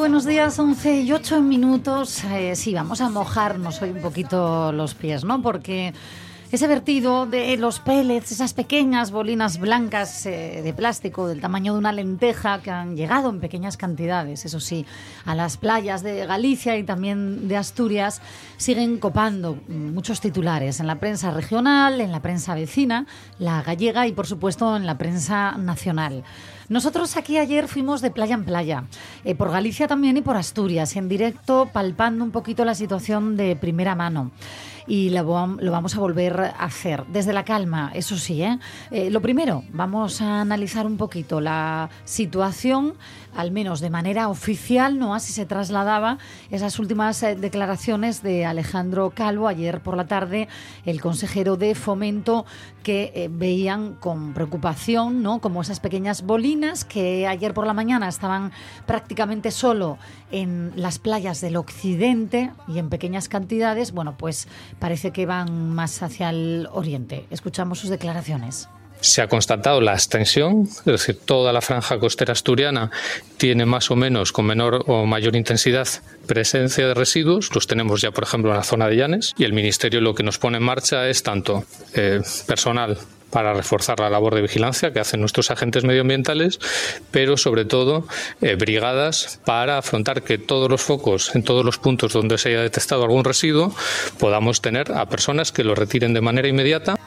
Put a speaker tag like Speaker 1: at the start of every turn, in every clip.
Speaker 1: Buenos días, 11 y 8 minutos. Eh, sí, vamos a mojarnos hoy un poquito los pies, ¿no? Porque ese vertido de los pellets, esas pequeñas bolinas blancas eh, de plástico del tamaño de una lenteja que han llegado en pequeñas cantidades, eso sí, a las playas de Galicia y también de Asturias, siguen copando muchos titulares en la prensa regional, en la prensa vecina, la gallega y por supuesto en la prensa nacional. Nosotros aquí ayer fuimos de playa en playa, eh, por Galicia también y por Asturias, en directo palpando un poquito la situación de primera mano y lo, vamos a volver a hacer desde la calma, eso sí. ¿eh? ¿eh? lo primero, vamos a analizar un poquito la situación al menos de manera oficial, no así se trasladaba esas últimas eh, declaraciones de Alejandro Calvo ayer por la tarde, el consejero de Fomento, que eh, veían con preocupación, ¿no? Como esas pequeñas bolinas que ayer por la mañana estaban prácticamente solo en las playas del occidente y en pequeñas cantidades, bueno, pues parece que van más hacia el oriente. Escuchamos sus declaraciones
Speaker 2: se ha constatado la extensión, es decir, toda la franja costera asturiana tiene más o menos con menor o mayor intensidad presencia de residuos. Los tenemos ya, por ejemplo, en la zona de Llanes y el Ministerio lo que nos pone en marcha es tanto eh, personal para reforzar la labor de vigilancia que hacen nuestros agentes medioambientales, pero sobre todo eh, brigadas para afrontar que todos los focos, en todos los puntos donde se haya detectado algún residuo, podamos tener a personas que lo retiren de manera inmediata.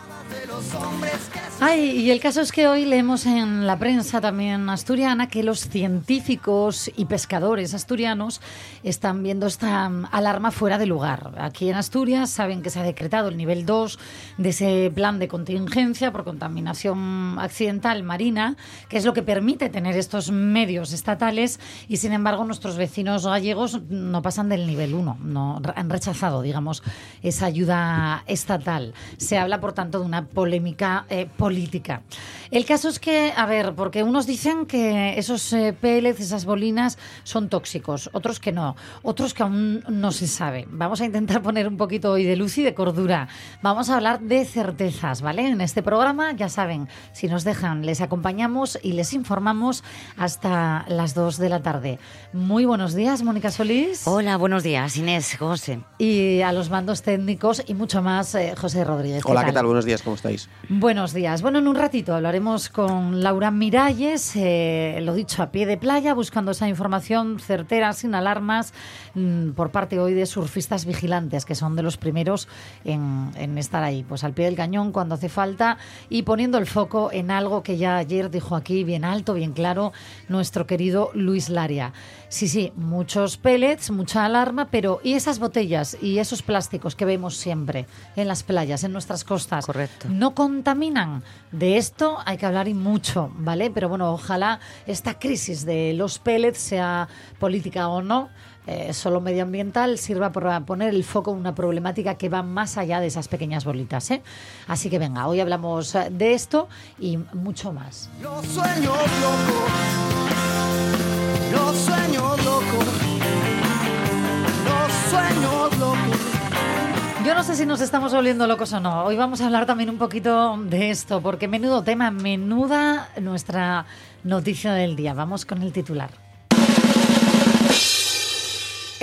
Speaker 1: Ay, y el caso es que hoy leemos en la prensa también asturiana que los científicos y pescadores asturianos están viendo esta mm, alarma fuera de lugar. Aquí en Asturias saben que se ha decretado el nivel 2 de ese plan de contingencia por contaminación accidental marina, que es lo que permite tener estos medios estatales y sin embargo nuestros vecinos gallegos no pasan del nivel 1, no han rechazado, digamos, esa ayuda estatal. Se habla, por tanto, de una polémica eh, política política. El caso es que, a ver, porque unos dicen que esos eh, pellets, esas bolinas, son tóxicos, otros que no, otros que aún no se sabe. Vamos a intentar poner un poquito hoy de luz y de cordura. Vamos a hablar de certezas, ¿vale? En este programa, ya saben, si nos dejan, les acompañamos y les informamos hasta las 2 de la tarde. Muy buenos días, Mónica Solís.
Speaker 3: Hola, buenos días, Inés, José.
Speaker 1: Y a los mandos técnicos y mucho más, eh, José Rodríguez.
Speaker 4: Hola, ¿qué tal? Buenos días, ¿cómo estáis?
Speaker 1: Buenos días. Bueno, en un ratito hablaremos con Laura Miralles, eh, lo dicho, a pie de playa, buscando esa información certera, sin alarmas, mm, por parte hoy de surfistas vigilantes, que son de los primeros en, en, estar ahí, pues al pie del cañón cuando hace falta y poniendo el foco en algo que ya ayer dijo aquí bien alto, bien claro, nuestro querido Luis Laria. Sí, sí, muchos pellets, mucha alarma, pero ¿y esas botellas y esos plásticos que vemos siempre en las playas, en nuestras costas?
Speaker 3: Correcto.
Speaker 1: ¿No contaminan? De esto hay que hablar y mucho, ¿vale? Pero bueno, ojalá esta crisis de los pellets, sea política o no, eh, solo medioambiental sirva para poner el foco en una problemática que va más allá de esas pequeñas bolitas. ¿eh? Así que venga, hoy hablamos de esto y mucho más. Los sueños los sueños locos, Yo no sé si nos estamos volviendo locos o no. Hoy vamos a hablar también un poquito de esto, porque menudo tema, menuda nuestra noticia del día. Vamos con el titular.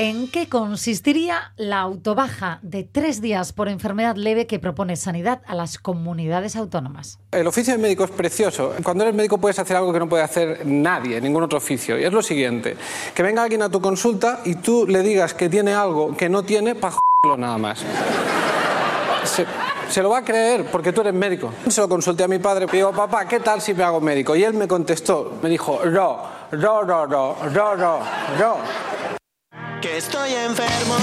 Speaker 1: ¿En qué consistiría la autobaja de tres días por enfermedad leve que propone Sanidad a las comunidades autónomas?
Speaker 5: El oficio de médico es precioso. Cuando eres médico puedes hacer algo que no puede hacer nadie, ningún otro oficio. Y es lo siguiente, que venga alguien a tu consulta y tú le digas que tiene algo que no tiene para nada más. Se, lo va a creer porque tú eres médico. Se lo consulté a mi padre. Digo, papá, ¿qué tal si me hago médico? Y él me contestó, me dijo, ro, ro, ro, ro, ro, ro, ro que estoy enfermo,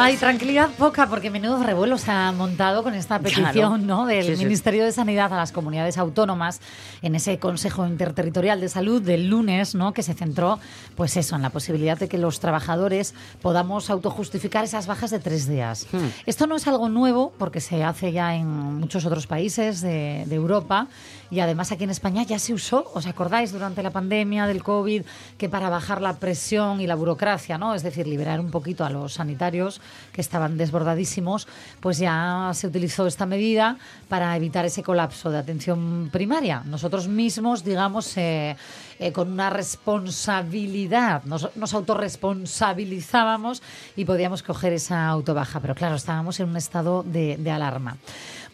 Speaker 1: Ay, tranquilidad poca, porque menudo revuelo se ha montado con esta petición
Speaker 3: Claro.
Speaker 1: ¿no? del
Speaker 3: Sí, sí.
Speaker 1: Ministerio de Sanidad a las comunidades autónomas en ese Consejo Interterritorial de Salud del lunes, ¿no? que se centró, pues eso, en la posibilidad de que los trabajadores podamos autojustificar esas bajas de tres días.
Speaker 3: Hmm.
Speaker 1: Esto no es algo nuevo, porque se hace ya en muchos otros países de, de Europa y además aquí en España ya se usó, ¿os acordáis durante la pandemia del COVID que para bajar la presión y la burocracia, ¿no? es decir, liberar un poquito a los sanitarios que estaban desbordadísimos, pues ya se utilizó esta medida para evitar ese colapso de atención primaria. Nosotros mismos, digamos, eh, eh, con una responsabilidad, nos, nos autorresponsabilizábamos y podíamos coger esa autobaja, pero claro, estábamos en un estado de, de alarma.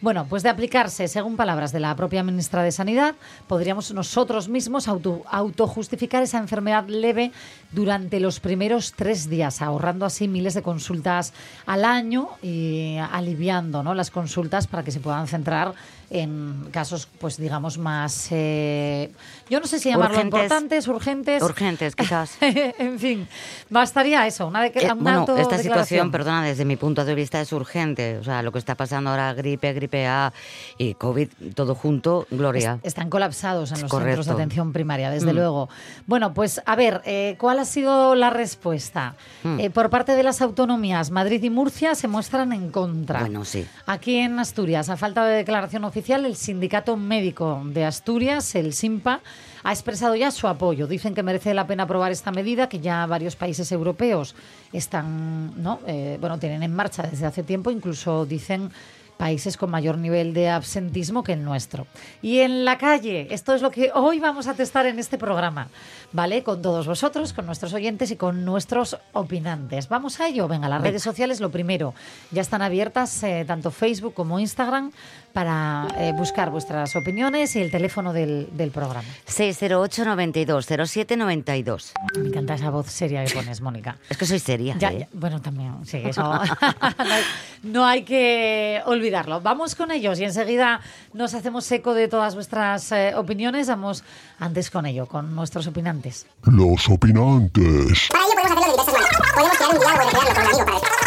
Speaker 1: Bueno, pues de aplicarse, según palabras de la propia ministra de Sanidad, podríamos nosotros mismos auto, autojustificar esa enfermedad leve durante los primeros tres días, ahorrando así miles de consultas al año y aliviando ¿no? las consultas para que se puedan centrar en casos, pues digamos, más, eh, yo no sé si llamarlo
Speaker 3: Urgentes.
Speaker 1: importantes, urgentes.
Speaker 3: Urgentes, quizás.
Speaker 1: en fin, bastaría eso, una, de,
Speaker 3: Eh,
Speaker 1: una
Speaker 3: bueno, esta situación, perdona, desde mi punto de vista es urgente. O sea, lo que está pasando ahora, gripe, gripe A y COVID, todo junto, Gloria.
Speaker 1: Es- Están colapsados en los centros de atención primaria, desde
Speaker 3: Mm.
Speaker 1: luego. Bueno, pues a ver, eh, ¿cuál ha sido la respuesta?
Speaker 3: Mm.
Speaker 1: Eh, por parte de las autonomías, Madrid y Murcia se muestran en contra.
Speaker 3: Bueno, sí.
Speaker 1: Aquí en Asturias, a falta de declaración oficial, el Sindicato Médico de Asturias, el SIMPA, ha expresado ya su apoyo. Dicen que merece la pena aprobar esta medida, que ya varios países europeos están, ¿no? Eh, bueno, tienen en marcha desde hace tiempo, incluso dicen países con mayor nivel de absentismo que el nuestro. Y en la calle, esto es lo que hoy vamos a testar en este programa, ¿vale? Con todos vosotros, con nuestros oyentes y con nuestros opinantes. Vamos a ello. Venga, las redes sociales, lo primero, ya están abiertas eh, tanto Facebook como Instagram para eh, buscar vuestras opiniones y el teléfono del, del programa.
Speaker 3: 608 92 07 92.
Speaker 1: Me encanta esa voz seria que pones, Mónica.
Speaker 3: Es que soy seria.
Speaker 1: Ya,
Speaker 3: ¿eh?
Speaker 1: ya, bueno, también, sí, eso no hay, no hay que olvidarlo. Vamos con ellos y enseguida nos hacemos eco de todas vuestras eh, opiniones. Vamos antes con ello, con nuestros opinantes.
Speaker 4: Los opinantes.
Speaker 6: Para ello podemos hacerlo de diversas maneras. Podemos crear un diálogo y recrearlo con un amigo para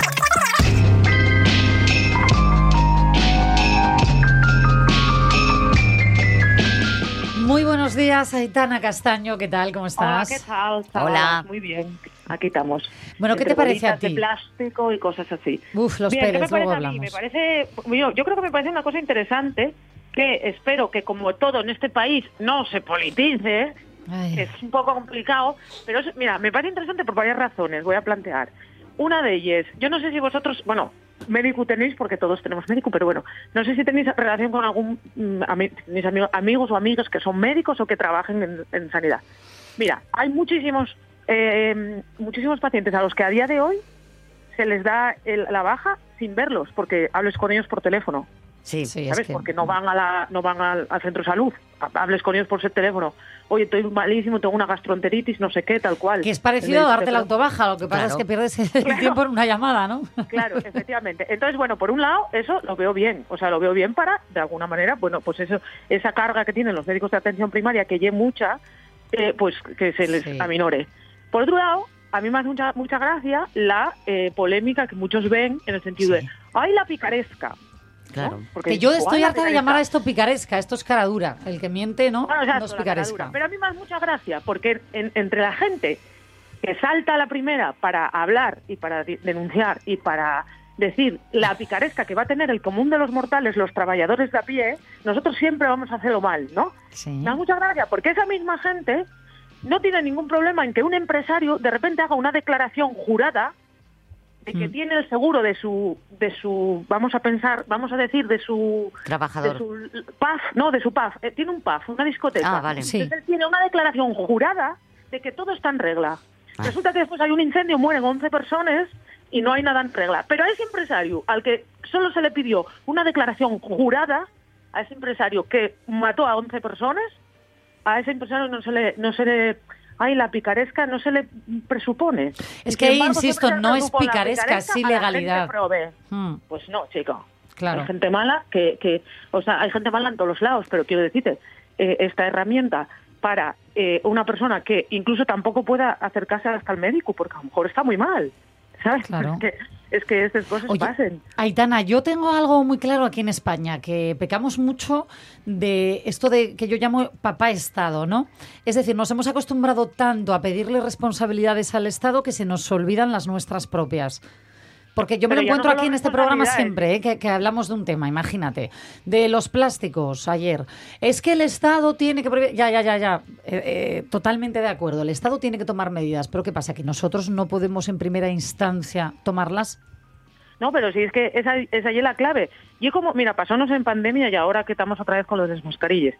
Speaker 1: Muy buenos días, Aitana Castaño, ¿qué tal? ¿Cómo
Speaker 7: Hola,
Speaker 1: estás?
Speaker 7: ¿qué tal?
Speaker 3: Hola.
Speaker 7: Muy bien, aquí estamos.
Speaker 1: Bueno, ¿qué
Speaker 7: Entre
Speaker 1: te parece a
Speaker 7: bolitas de
Speaker 1: ti?
Speaker 7: plástico y cosas así.
Speaker 1: Uf, los
Speaker 7: Bien, ¿qué me parece a mí?
Speaker 1: hablamos.
Speaker 7: Me parece, yo, yo creo que me parece una cosa interesante que espero que como todo en este país no se politice,
Speaker 1: Ay.
Speaker 7: es un poco complicado, pero es- mira, me parece interesante por varias razones, voy a plantear. Una de ellas, yo no sé si vosotros, bueno, médico tenéis porque todos tenemos médico, pero bueno, no sé si tenéis relación con algún mm, ami- tenéis ami- amigos o amigas que son médicos o que trabajen en, en sanidad. Mira, hay muchísimos eh, muchísimos pacientes a los que a día de hoy se les da el- la baja sin verlos porque hables con ellos por teléfono.
Speaker 3: Sí.
Speaker 1: Sí, es
Speaker 7: ¿sabes?
Speaker 1: que-
Speaker 7: Porque no van a la, no van al, al centro de salud. Ha- Hables con ellos por ese teléfono. Oye, estoy malísimo, tengo una gastroenteritis, no sé qué, tal cual.
Speaker 1: Que es parecido a
Speaker 7: El-
Speaker 1: darte la
Speaker 7: el-
Speaker 1: autobaja, lo que pasa
Speaker 3: Claro.
Speaker 1: es que pierdes el tiempo en una llamada, ¿no?
Speaker 7: Claro, efectivamente. Entonces, bueno, por un lado, eso lo veo bien. O sea, lo veo bien para, de alguna manera, bueno, pues eso, esa carga que tienen los médicos de atención primaria, que lleve mucha, eh, pues que se les
Speaker 1: Sí.
Speaker 7: aminore. Por otro lado, a mí me hace mucha, mucha gracia la eh, polémica que muchos ven en el sentido
Speaker 1: Sí.
Speaker 7: de, ¡ay, la picaresca! ¿no?
Speaker 3: Claro.
Speaker 7: Porque
Speaker 1: Que yo estoy
Speaker 7: "Ay, la
Speaker 1: harta de
Speaker 7: picaresca".
Speaker 1: llamar a esto picaresca, esto es cara dura. El que miente, ¿no?
Speaker 7: Bueno, exacto,
Speaker 1: no es picaresca.
Speaker 7: caradura. Pero a mí me hace mucha gracia, porque en- entre la gente que salta a la primera para hablar y para denunciar y para decir la picaresca que va a tener el común de los mortales, los trabajadores de a pie, nosotros siempre vamos a hacerlo mal, ¿no?
Speaker 1: Sí.
Speaker 7: Me da mucha gracia, porque esa misma gente no tiene ningún problema en que un empresario de repente haga una declaración jurada de que
Speaker 1: Mm.
Speaker 7: tiene el seguro de su, de su, vamos a pensar, vamos a decir, de su de
Speaker 3: Trabajador.
Speaker 7: su PAF, no, de su PAF, eh, tiene un PAF, una discoteca.
Speaker 3: Ah, vale.
Speaker 1: Sí.
Speaker 7: Entonces él tiene una declaración jurada de que todo está en regla.
Speaker 3: Ah.
Speaker 7: Resulta que después hay un incendio, mueren 11 personas y no hay nada en regla. Pero a ese empresario, al que solo se le pidió una declaración jurada, a ese empresario que mató a 11 personas, a ese empresario no se le, no se le, ay, la picaresca no se le presupone.
Speaker 1: Es que
Speaker 7: embargo,
Speaker 1: insisto, no es picaresca, es ilegalidad.
Speaker 7: prove.
Speaker 1: Mm,
Speaker 7: Pues no, chico.
Speaker 1: claro.
Speaker 7: Hay gente mala que, que, o sea, hay gente mala en todos los lados, pero quiero decirte, eh, esta herramienta para eh, una persona que incluso tampoco pueda acercarse hasta el médico, porque a lo mejor está muy mal, ¿sabes?
Speaker 1: Claro.
Speaker 7: es que estas cosas
Speaker 1: Oye,
Speaker 7: pasen.
Speaker 1: Aitana, yo tengo algo muy claro aquí en España, que pecamos mucho de esto de que yo llamo papá Estado, ¿no? Es decir, nos hemos acostumbrado tanto a pedirle responsabilidades al Estado que se nos olvidan las nuestras propias. Porque yo me
Speaker 7: Pero
Speaker 1: lo
Speaker 7: no
Speaker 1: encuentro aquí en este programa
Speaker 7: responsabilidades.
Speaker 1: siempre, ¿eh? que, que hablamos de un tema, imagínate, de los plásticos ayer. Es que el Estado tiene que... prohibir- Ya, ya, ya, ya. Eh, eh, totalmente de acuerdo. El Estado tiene que tomar medidas. Pero ¿qué pasa? ¿Que nosotros no podemos en primera instancia tomarlas?
Speaker 7: No, pero sí, es que esa, esa es la clave. Y como, mira, pasónos en pandemia y ahora que estamos otra vez con los desmascarillas.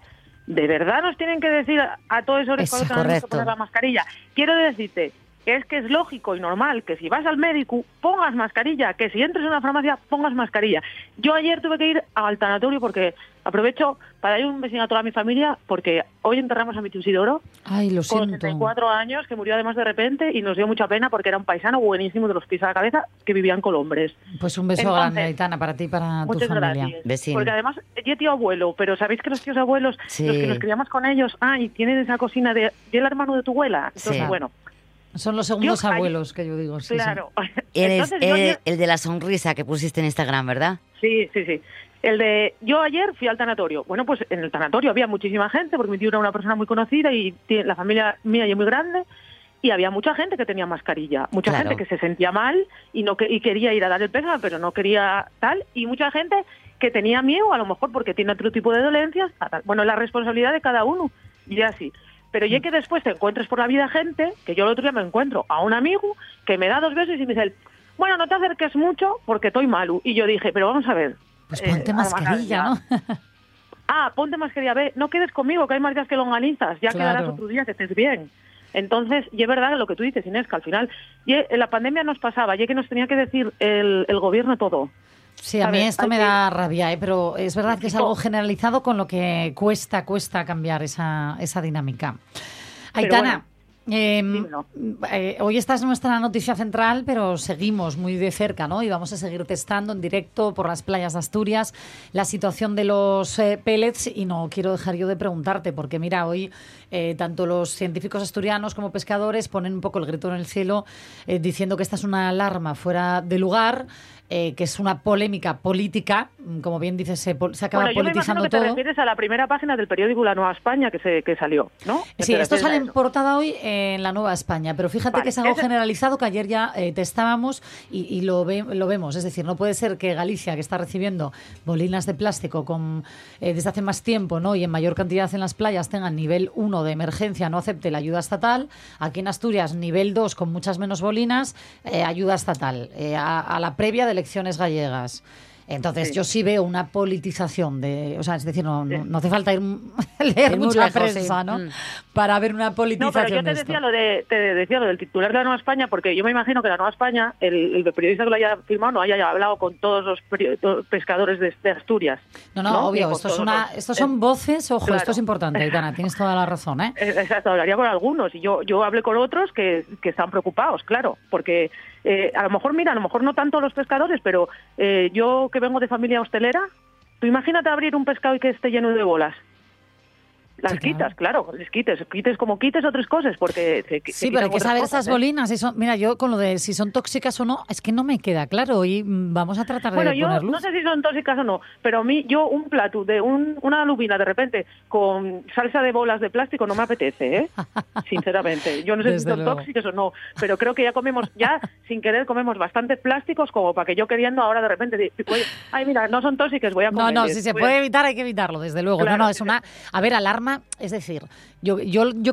Speaker 7: ¿De verdad nos tienen que decir a, a todos esos
Speaker 1: Eso,
Speaker 7: cuando tenemos que poner la mascarilla? Quiero decirte que es que es lógico y normal que si vas al médico pongas mascarilla, que si entres en una farmacia pongas mascarilla. Yo ayer tuve que ir al tanatorio porque aprovecho para dar un besito a toda mi familia porque hoy enterramos a mi tío Isidoro
Speaker 1: Ay, lo
Speaker 7: con
Speaker 1: siento.
Speaker 7: 64 años, que murió además de repente y nos dio mucha pena porque era un paisano buenísimo de los pies a la cabeza que vivía en Colombres.
Speaker 1: Pues un beso
Speaker 7: Entonces,
Speaker 1: grande, Aitana, para ti y para tu
Speaker 7: Muchas
Speaker 1: familia.
Speaker 7: gracias. Porque además, yo tío abuelo, pero sabéis que los tíos abuelos,
Speaker 3: Sí.
Speaker 7: los que nos criamos con ellos, ah, y tienen esa cocina de, y el hermano de tu abuela. Entonces,
Speaker 3: Sí.
Speaker 7: bueno,
Speaker 1: Son los segundos
Speaker 7: Yo-
Speaker 1: abuelos que yo digo. sí, sí.
Speaker 7: claro.
Speaker 3: Eres
Speaker 7: Entonces, yo
Speaker 3: el, de la sonrisa que pusiste en Instagram, ¿verdad?
Speaker 7: Sí, sí, sí. El de yo ayer fui al tanatorio. Bueno, pues en el tanatorio había muchísima gente porque mi tío era una persona muy conocida y la familia mía y es muy grande y había mucha gente que tenía mascarilla, mucha
Speaker 3: Claro.
Speaker 7: gente que se sentía mal y no que, y quería ir a dar el pésame, pero no quería tal y mucha gente que tenía miedo a lo mejor porque tiene otro tipo de dolencias. tal. Bueno, la responsabilidad de cada uno y así. Pero ya que después te encuentres por la vida gente, que yo el otro día me encuentro a un amigo que me da dos besos y me dice, bueno, no te acerques mucho porque estoy malo. Y yo dije, pero vamos a ver,
Speaker 1: Pues
Speaker 7: eh,
Speaker 1: ponte
Speaker 7: a
Speaker 1: mascarilla, ¿no?
Speaker 7: Ah, ponte mascarilla, ve, no quedes conmigo, que hay más días que longanizas, ya
Speaker 1: Claro.
Speaker 7: quedarás otro día que estés bien. Entonces, y es verdad lo que tú dices, Inés, que al final, y la pandemia nos pasaba, ya que nos tenía que decir el, el gobierno todo.
Speaker 1: Sí, a mí esto me
Speaker 7: que-
Speaker 1: da rabia, ¿eh? pero es verdad que es algo generalizado con lo que cuesta, cuesta cambiar esa, esa dinámica. Aitana, em, eh, hoy esta es nuestra noticia central, pero seguimos muy de cerca, ¿no? Y vamos a seguir testando en directo por las playas de Asturias la situación de los eh, pellets y no quiero dejar yo de preguntarte, porque mira, hoy eh, tanto los científicos asturianos como pescadores ponen un poco el grito en el cielo eh, diciendo que esta es una alarma fuera de lugar. eh, que es una polémica política, mm, como bien dices, se, se acaba
Speaker 7: bueno, yo me
Speaker 1: politizando
Speaker 7: que te
Speaker 1: todo.
Speaker 7: refieres a la primera página del periódico La Nueva España que, se, que salió, ¿no? ¿Te
Speaker 1: Sí, esto sale en portada hoy en la Nueva España, pero fíjate
Speaker 7: Vale,
Speaker 1: que es algo
Speaker 7: ese-
Speaker 1: generalizado que ayer ya eh, testábamos y, y lo, ve- lo vemos. Es decir, no puede ser que Galicia, que está recibiendo bolinas de plástico con, eh, desde hace más tiempo ¿no? y en mayor cantidad en las playas, tengan nivel 1 de emergencia, no acepte la ayuda estatal. Aquí en Asturias, nivel 2 con muchas menos bolinas, eh, ayuda estatal, eh, a, a la previa de elecciones gallegas. Entonces,
Speaker 7: Sí.
Speaker 1: yo sí veo una politización de. O sea, es decir, no, no, no hace falta ir leer
Speaker 3: muy
Speaker 1: mucha
Speaker 3: lejos, sí.
Speaker 1: prensa, ¿no?
Speaker 3: Mm.
Speaker 1: Para ver una
Speaker 7: No,
Speaker 1: politización
Speaker 7: pero yo
Speaker 1: de
Speaker 7: te
Speaker 1: esto.
Speaker 7: decía lo de te decía lo del titular de la Nueva España porque yo me imagino que la Nueva España el, el periodista que lo haya firmado no haya hablado con todos los pescadores de, de Asturias.
Speaker 1: No, no, obvio, esto es una,
Speaker 7: los-
Speaker 1: estos son voces, ojo,
Speaker 7: claro.
Speaker 1: esto es importante, Aitana, tienes toda la razón, ¿eh?
Speaker 7: Eh, Exacto, hablaría con algunos y yo yo hablé con otros que, que están preocupados, claro, porque eh, a lo mejor, mira, a lo mejor no tanto los pescadores, pero eh, yo que vengo de familia hostelera, tú imagínate abrir un pescado y que esté lleno de bolas. Las
Speaker 1: Sí, claro.
Speaker 7: quitas, claro, les quites, quites como quites otras cosas, porque se,
Speaker 1: Sí, pero hay que saber
Speaker 7: cosas,
Speaker 1: esas
Speaker 7: ¿eh?
Speaker 1: bolinas. si son- mira, yo con lo de si son tóxicas o no, es que no me queda claro y mm, vamos a tratar
Speaker 7: Bueno,
Speaker 1: de
Speaker 7: yo
Speaker 1: poner luz.
Speaker 7: no sé si son tóxicas o no, pero a mí, yo un plato de un, una lubina de repente con salsa de bolas de plástico no me apetece, ¿eh? Sinceramente. Yo no sé
Speaker 1: Desde
Speaker 7: si son
Speaker 1: luego.
Speaker 7: tóxicas o no, pero creo que ya comemos, ya sin querer comemos bastantes plásticos como para que yo queriendo ahora de repente, ay, mira, no son tóxicas, voy a
Speaker 1: No,
Speaker 7: comer.
Speaker 1: no, si se puede evitar hay que evitarlo, desde luego.
Speaker 7: Claro,
Speaker 1: no, no, es una... A ver, alarma, es decir, yo,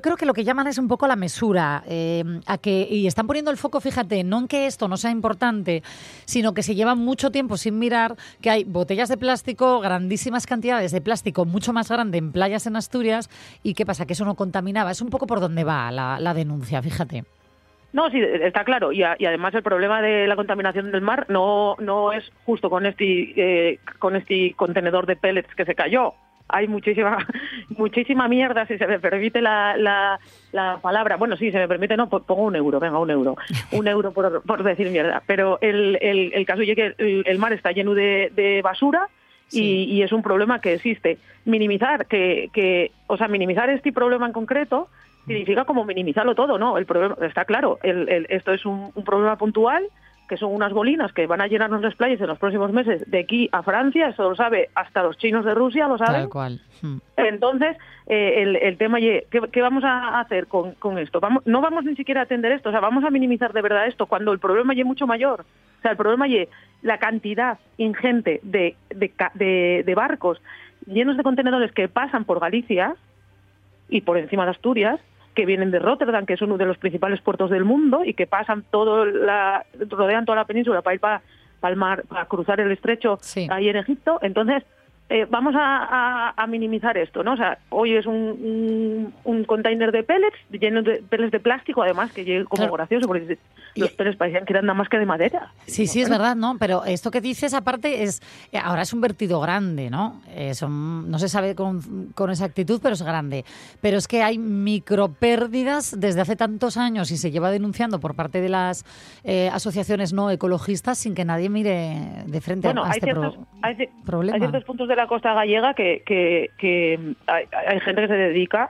Speaker 1: creo que lo que llaman es un poco la mesura, eh, a que, y están poniendo el foco, fíjate, no en que esto no sea importante, sino que se lleva mucho tiempo sin mirar que hay botellas de plástico, grandísimas cantidades de plástico, mucho más grande en playas en Asturias, y qué pasa, que eso no contaminaba. Es un poco por donde va la, denuncia, fíjate.
Speaker 7: No, sí, está claro. Y además el problema de la contaminación del mar no, no es justo con este, eh, con este contenedor de pellets que se cayó. Hay muchísima muchísima mierda, si se me permite la, la, la palabra. Bueno, sí, se me permite, no, po- pongo un euro, venga, un euro. Un euro por, por decir mierda. Pero el, el, el caso es que el, el mar está lleno de, de basura y, es un problema que existe. Minimizar, que, que, o sea, minimizar este problema en concreto significa como minimizarlo todo, ¿no? El problema está claro, el- el- esto es un, un problema puntual que son unas bolinas que van a llenarnos las playas en los próximos meses de aquí a Francia, eso lo sabe hasta los chinos de Rusia, lo saben.
Speaker 1: Tal cual. Mm.
Speaker 7: Entonces, eh, el, el tema, ¿qué, qué vamos a hacer con, con esto? Vamos, no vamos ni siquiera a atender esto, o sea, vamos a minimizar de verdad esto cuando el problema es mucho mayor. O sea, el problema ya la cantidad ingente de, de, de- de barcos llenos de contenedores que pasan por Galicia y por encima de Asturias, que vienen de Rotterdam, que es uno de los principales puertos del mundo y que pasan todo la, rodean toda la península para ir para, el mar, para cruzar el estrecho
Speaker 1: Sí.
Speaker 7: ahí en Egipto. Entonces, eh, vamos a, a- a minimizar esto, ¿no? O sea, hoy es un, un, un container de pellets, lleno de pellets de plástico, además, que llegue como
Speaker 1: Claro.
Speaker 7: gracioso, porque los pellets parecían que eran nada más que de madera.
Speaker 1: Sí, sí, es verdad, ¿no? Pero esto que dices, aparte, es eh, ahora es un vertido grande, ¿no? Eh, son- no se sabe con, con exactitud, pero es grande. Pero es que hay micropérdidas desde hace tantos años y se lleva denunciando por parte de las eh, asociaciones no ecologistas sin que nadie mire de frente
Speaker 7: Bueno,
Speaker 1: a
Speaker 7: hay
Speaker 1: este
Speaker 7: ciertos,
Speaker 1: pro-
Speaker 7: hay, ci-
Speaker 1: problema.
Speaker 7: hay ciertos puntos de la costa gallega que, que, que hay, hay gente que se dedica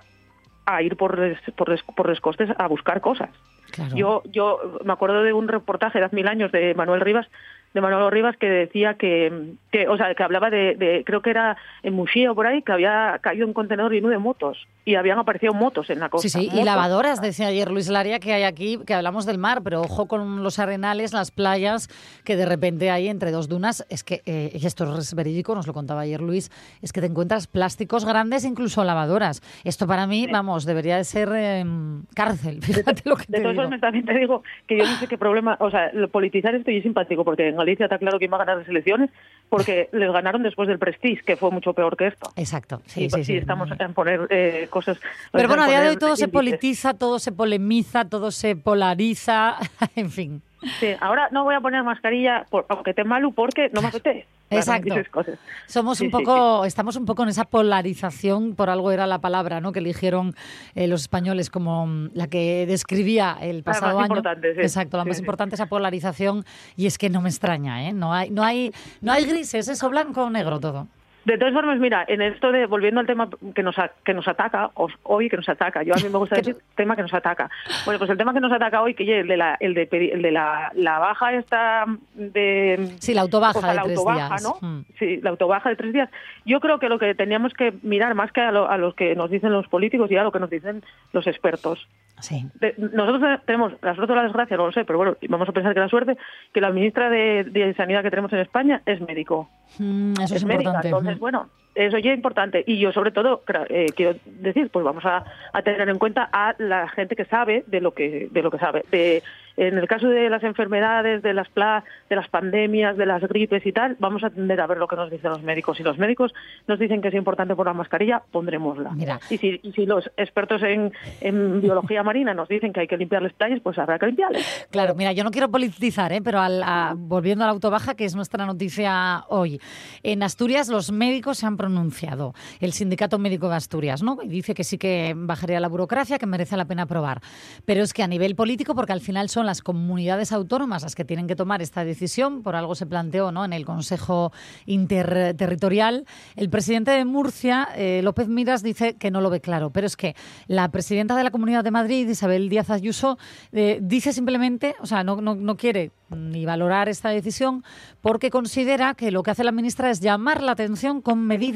Speaker 7: a ir por les, por, por a buscar cosas.
Speaker 1: Claro.
Speaker 7: Yo, yo me acuerdo de un reportaje de hace mil años de Manuel Rivas, de Manuel Rivas que decía que, que o sea, que hablaba de, de- creo que era en Muxía o por ahí, que había caído un contenedor lleno de motos y habían aparecido motos en la costa.
Speaker 1: Sí, sí, y lavadoras, decía ayer Luis Laria, que hay aquí, que hablamos del mar, pero ojo con los arenales, las playas, que de repente hay entre dos dunas. Es que, eh, y esto es verídico, nos lo contaba ayer Luis, es que te encuentras plásticos grandes, incluso lavadoras. Esto para mí, vamos, debería de ser eh, cárcel, fíjate lo que
Speaker 7: De
Speaker 1: te digo.
Speaker 7: formas, también te digo que yo no sé qué problema, o sea, politizar esto y es simpático, porque en Galicia está claro quién va a ganar las elecciones, porque les ganaron después del Prestige, que fue mucho peor que esto.
Speaker 1: Exacto, sí,
Speaker 7: y,
Speaker 1: sí, sí.
Speaker 7: estamos en poner eh, cosas...
Speaker 1: Pero
Speaker 7: en
Speaker 1: bueno, a día de hoy todo se politiza, todo se polemiza, todo se polariza, en fin.
Speaker 7: Sí, ahora no voy a poner mascarilla, por, aunque te malu, porque no me apetece.
Speaker 1: Exacto.
Speaker 7: cosas.
Speaker 1: Somos
Speaker 7: Sí,
Speaker 1: un
Speaker 7: sí,
Speaker 1: poco, estamos un poco en esa polarización, por algo era la palabra, ¿no? Que eligieron eh, los españoles como mm, la que describía el pasado
Speaker 7: más
Speaker 1: año.
Speaker 7: importante, sí.
Speaker 1: Exacto, la más importante esa polarización y es que no me extraña, ¿eh? No hay, no hay, no hay grises, eso blanco o negro todo.
Speaker 7: De todas formas, mira, en esto de, volviendo al tema que nos, a- que nos ataca, hoy que nos ataca, yo a mí me gusta decir tema que nos ataca. Bueno, pues el tema que nos ataca hoy, que es el de la, el de, el de la, la baja esta de...
Speaker 1: Sí, la autobaja
Speaker 7: o sea,
Speaker 1: de
Speaker 7: la
Speaker 1: tres
Speaker 7: autobaja,
Speaker 1: días.
Speaker 7: ¿no?
Speaker 1: Mm.
Speaker 7: Sí, la autobaja de tres días. Yo creo que lo que teníamos que mirar más que a, lo, a los que nos dicen los políticos y a lo que nos dicen los expertos.
Speaker 1: Sí.
Speaker 7: De- nosotros tenemos, o la desgracia, no lo sé, pero bueno, vamos a pensar que la suerte, que la ministra de, de Sanidad que tenemos en España es médico.
Speaker 1: Mm, eso es,
Speaker 7: es médica,
Speaker 1: importante.
Speaker 7: entonces, bueno, eso ya es importante. Y yo, sobre todo, eh, quiero decir, pues vamos a, a tener en cuenta a la gente que sabe de lo que, de lo que sabe. De, en el caso de las enfermedades, de las pla de las pandemias, de las gripes y tal, vamos a atender a ver lo que nos dicen los médicos. Si los médicos nos dicen que es importante por la mascarilla, pondremosla.
Speaker 1: Mira.
Speaker 7: Y si, y si los expertos en, en biología marina nos dicen que hay que limpiar las playas, pues habrá que limpiarlas.
Speaker 1: Claro, mira, yo no quiero politizar, ¿eh? pero al- a- volviendo a la autobaja, que es nuestra noticia hoy. En Asturias los médicos se han pronunciado. El Sindicato Médico de Asturias, ¿no? Y dice que sí que bajaría la burocracia, que merece la pena aprobar. Pero es que a nivel político, porque al final son las comunidades autónomas las que tienen que tomar esta decisión, por algo se planteó ¿no? en el Consejo Interterritorial, el presidente de Murcia, eh, López Miras, dice que no lo ve claro. Pero es que la presidenta de la Comunidad de Madrid, Isabel Díaz Ayuso, eh, dice simplemente, o sea, no, no, no quiere ni valorar esta decisión porque considera que lo que hace la ministra es llamar la atención con medidas